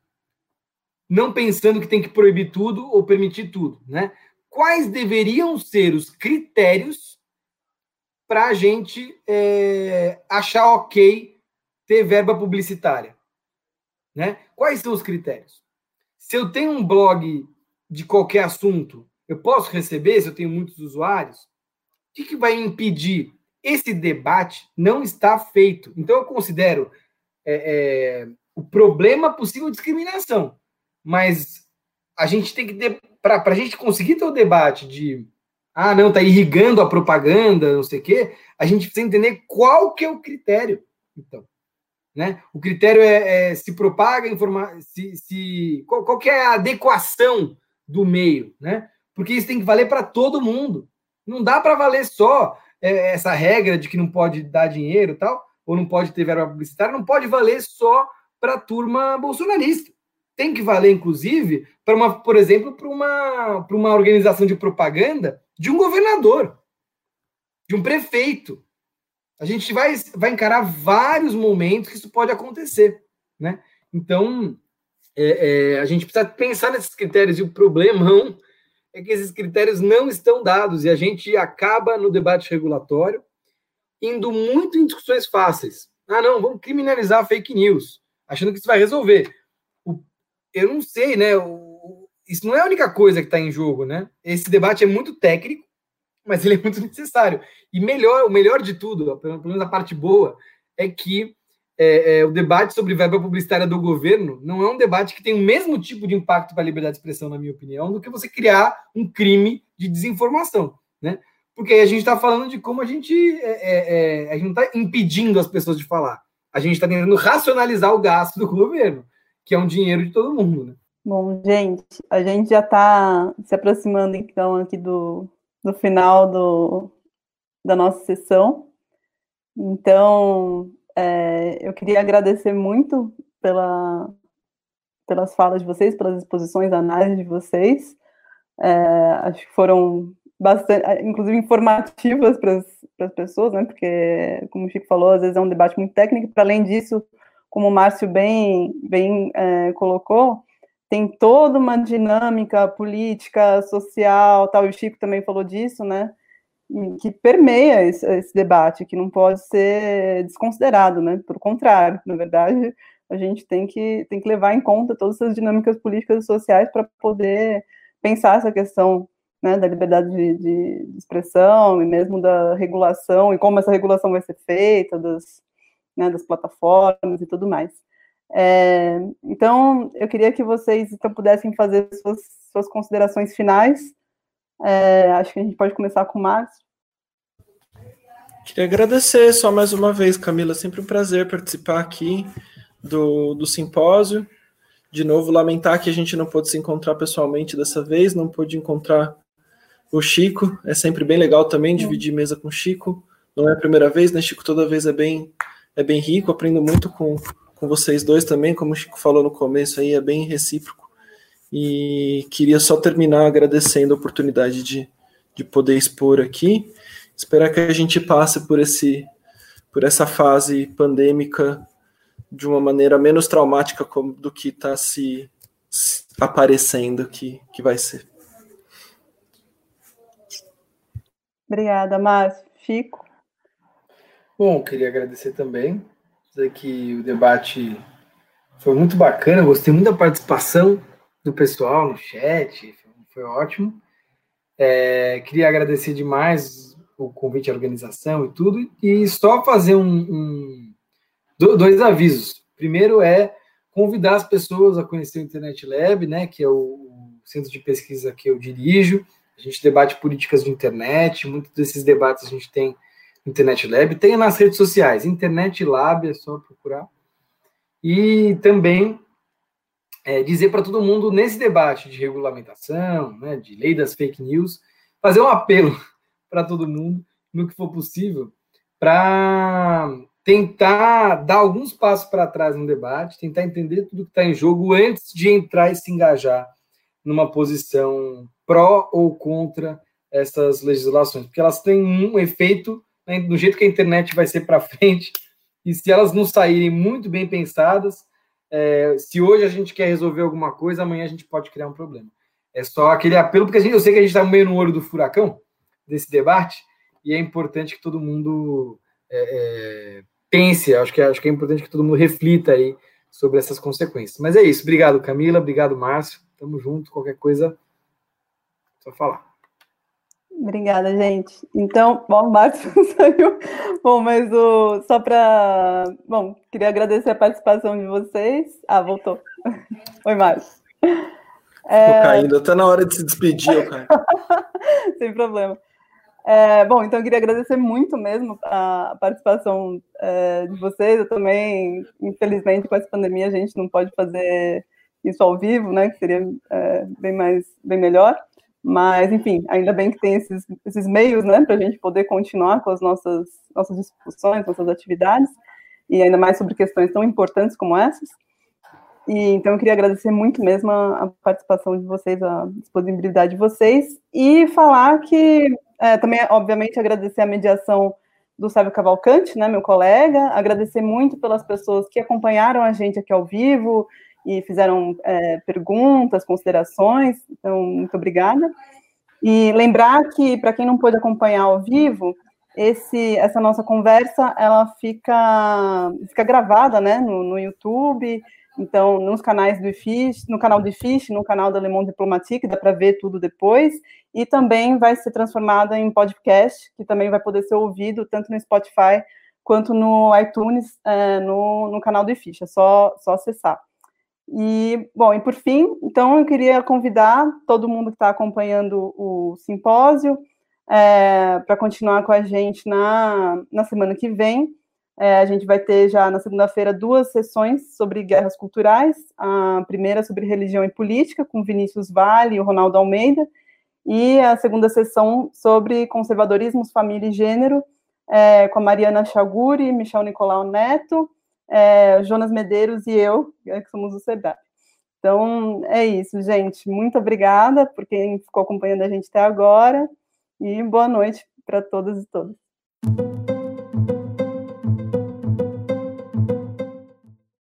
[SPEAKER 4] Não pensando que tem que proibir tudo ou permitir tudo, né? Quais deveriam ser os critérios para a gente é, achar ok ter verba publicitária. Né? Quais são os critérios? Se eu tenho um blog de qualquer assunto, eu posso receber, se eu tenho muitos usuários? O que, que vai impedir? Esse debate não está feito. Então, eu considero é, é, o problema possível discriminação. Mas a gente tem que. Para a gente conseguir ter o debate de. Ah, não, está irrigando a propaganda, não sei o quê. A gente precisa entender qual que é o critério. Então, né? O critério é, é se propaga informar, se, se qual, qual é a adequação do meio, né? Porque isso tem que valer para todo mundo. Não dá para valer só essa regra de que não pode dar dinheiro, tal, ou não pode ter verba publicitária, não pode valer só para a turma bolsonarista. Tem que valer, inclusive, para uma, por exemplo, para uma, uma organização de propaganda de um governador, de um prefeito, a gente vai, vai encarar vários momentos que isso pode acontecer, né? Então, é, é, a gente precisa pensar nesses critérios e o problemão é que esses critérios não estão dados e a gente acaba no debate regulatório indo muito em discussões fáceis. Ah, não, vamos criminalizar fake news, achando que isso vai resolver. Eu não sei, né? Isso não é a única coisa que está em jogo, né? Esse debate é muito técnico mas ele é muito necessário. E melhor, o melhor de tudo, pelo menos a parte boa, é que é, é, o debate sobre verba publicitária do governo não é um debate que tem o mesmo tipo de impacto para a liberdade de expressão, na minha opinião, do que você criar um crime de desinformação, né? Porque aí a gente está falando de como a gente, é, é, é a gente não está impedindo as pessoas de falar, a gente está tentando racionalizar o gasto do governo, que é um dinheiro de todo mundo, né?
[SPEAKER 2] Bom, gente, a gente já está se aproximando então aqui do, no final do, da nossa sessão. Então, é, eu queria agradecer muito pela, pelas falas de vocês, pelas exposições, análises de vocês. É, acho que foram bastante, inclusive informativas para as pessoas, né? Porque, como o Chico falou, às vezes é um debate muito técnico. Para além disso, como o Márcio bem, bem é, colocou, tem toda uma dinâmica política, social, tal. E o Chico também falou disso, né? Que permeia esse, esse, debate, que não pode ser desconsiderado, né? Pelo contrário, na verdade, a gente tem que, tem que levar em conta todas essas dinâmicas políticas e sociais para poder pensar essa questão né, da liberdade de, de, expressão e mesmo da regulação e como essa regulação vai ser feita, das, né, das plataformas e tudo mais. É, então, eu queria que vocês então, pudessem fazer suas, suas considerações finais. É, acho que a gente pode começar com o Márcio.
[SPEAKER 3] Queria agradecer só mais uma vez, Camila. Sempre um prazer participar aqui do, do simpósio. De novo, lamentar que a gente não pôde se encontrar pessoalmente dessa vez, não pôde encontrar o Chico. É sempre bem legal também dividir mesa com o Chico. Não é a primeira vez, né, Chico? Toda vez é bem, é bem rico. Aprendo muito com, com vocês dois também, como o Chico falou no começo aí, é bem recíproco. E queria só terminar agradecendo a oportunidade de, de poder expor aqui. Esperar que a gente passe por esse por essa fase pandêmica de uma maneira menos traumática do que está se, se, aparecendo que, que vai ser.
[SPEAKER 2] Obrigada, Márcio. Fico.
[SPEAKER 4] Bom, queria agradecer também, dizer que o debate foi muito bacana, gostei muito da participação do pessoal no chat, foi ótimo. É, queria agradecer demais o convite à organização e tudo, e só fazer um, um dois avisos. Primeiro é convidar as pessoas a conhecer o Internet Lab, né, que é o centro de pesquisa que eu dirijo. A gente debate políticas de internet, muitos desses debates a gente tem no Internet Lab, tem nas redes sociais, Internet Lab, é só procurar. E também é, dizer para todo mundo, nesse debate de regulamentação, né, de lei das fake news, fazer um apelo para todo mundo, no que for possível, para tentar dar alguns passos para trás no debate, tentar entender tudo que está em jogo antes de entrar e se engajar numa posição pró ou contra essas legislações, porque elas têm um efeito né, do jeito que a internet vai ser para frente, e se elas não saírem muito bem pensadas, é, se hoje a gente quer resolver alguma coisa, amanhã a gente pode criar um problema. É só aquele apelo, porque gente, eu sei que a gente está meio no olho do furacão desse debate, e é importante que todo mundo é, é, pense, acho que, acho que é importante que todo mundo reflita aí sobre essas consequências. Mas é isso. Obrigado, Camila. Obrigado, Márcio. Tamo junto. Qualquer coisa, só falar.
[SPEAKER 2] Obrigada, gente. Então, bom, o Márcio saiu. Bom, mas o, só para. Bom, queria agradecer a participação de vocês. Ah, voltou. Oi, Márcio.
[SPEAKER 3] É... Tô caindo, até na hora de se despedir, eu caio.
[SPEAKER 2] Sem problema. É, bom, então eu queria agradecer muito mesmo a participação é, de vocês. Eu também, infelizmente, com essa pandemia, a gente não pode fazer isso ao vivo, né? Que seria é, bem mais, bem melhor. Mas, enfim, ainda bem que tem esses, esses meios, né, para a gente poder continuar com as nossas, nossas discussões, nossas atividades, e ainda mais sobre questões tão importantes como essas. E, então, eu queria agradecer muito mesmo a, a participação de vocês, a disponibilidade de vocês, e falar que, é, também, obviamente, agradecer a mediação do Sávio Cavalcante, né, meu colega, agradecer muito pelas pessoas que acompanharam a gente aqui ao vivo, e fizeram é, perguntas, considerações, então, muito obrigada. E lembrar que, para quem não pôde acompanhar ao vivo, esse, essa nossa conversa, ela fica, fica gravada, né, no, no YouTube, então, nos canais do IFIS, no canal do IFIS, no canal da Le Monde Diplomatique, dá para ver tudo depois, e também vai ser transformada em podcast, que também vai poder ser ouvido tanto no Spotify quanto no iTunes, é, no, no canal do IFIS, é só, só acessar. E, bom, e por fim, então eu queria convidar todo mundo que está acompanhando o simpósio é, para continuar com a gente na, na semana que vem. É, a gente vai ter já na segunda-feira duas sessões sobre guerras culturais. A primeira sobre religião e política, com Vinícius Vale e o Ronaldo Almeida, e a segunda sessão sobre conservadorismos, família e gênero, é, com a Mariana Chaguri, Michel Nicolau Neto é, Jonas Medeiros e eu, é, que somos o SEDAP. Então, é isso, gente. Muito obrigada por quem ficou acompanhando a gente até agora e boa noite para todas e todos.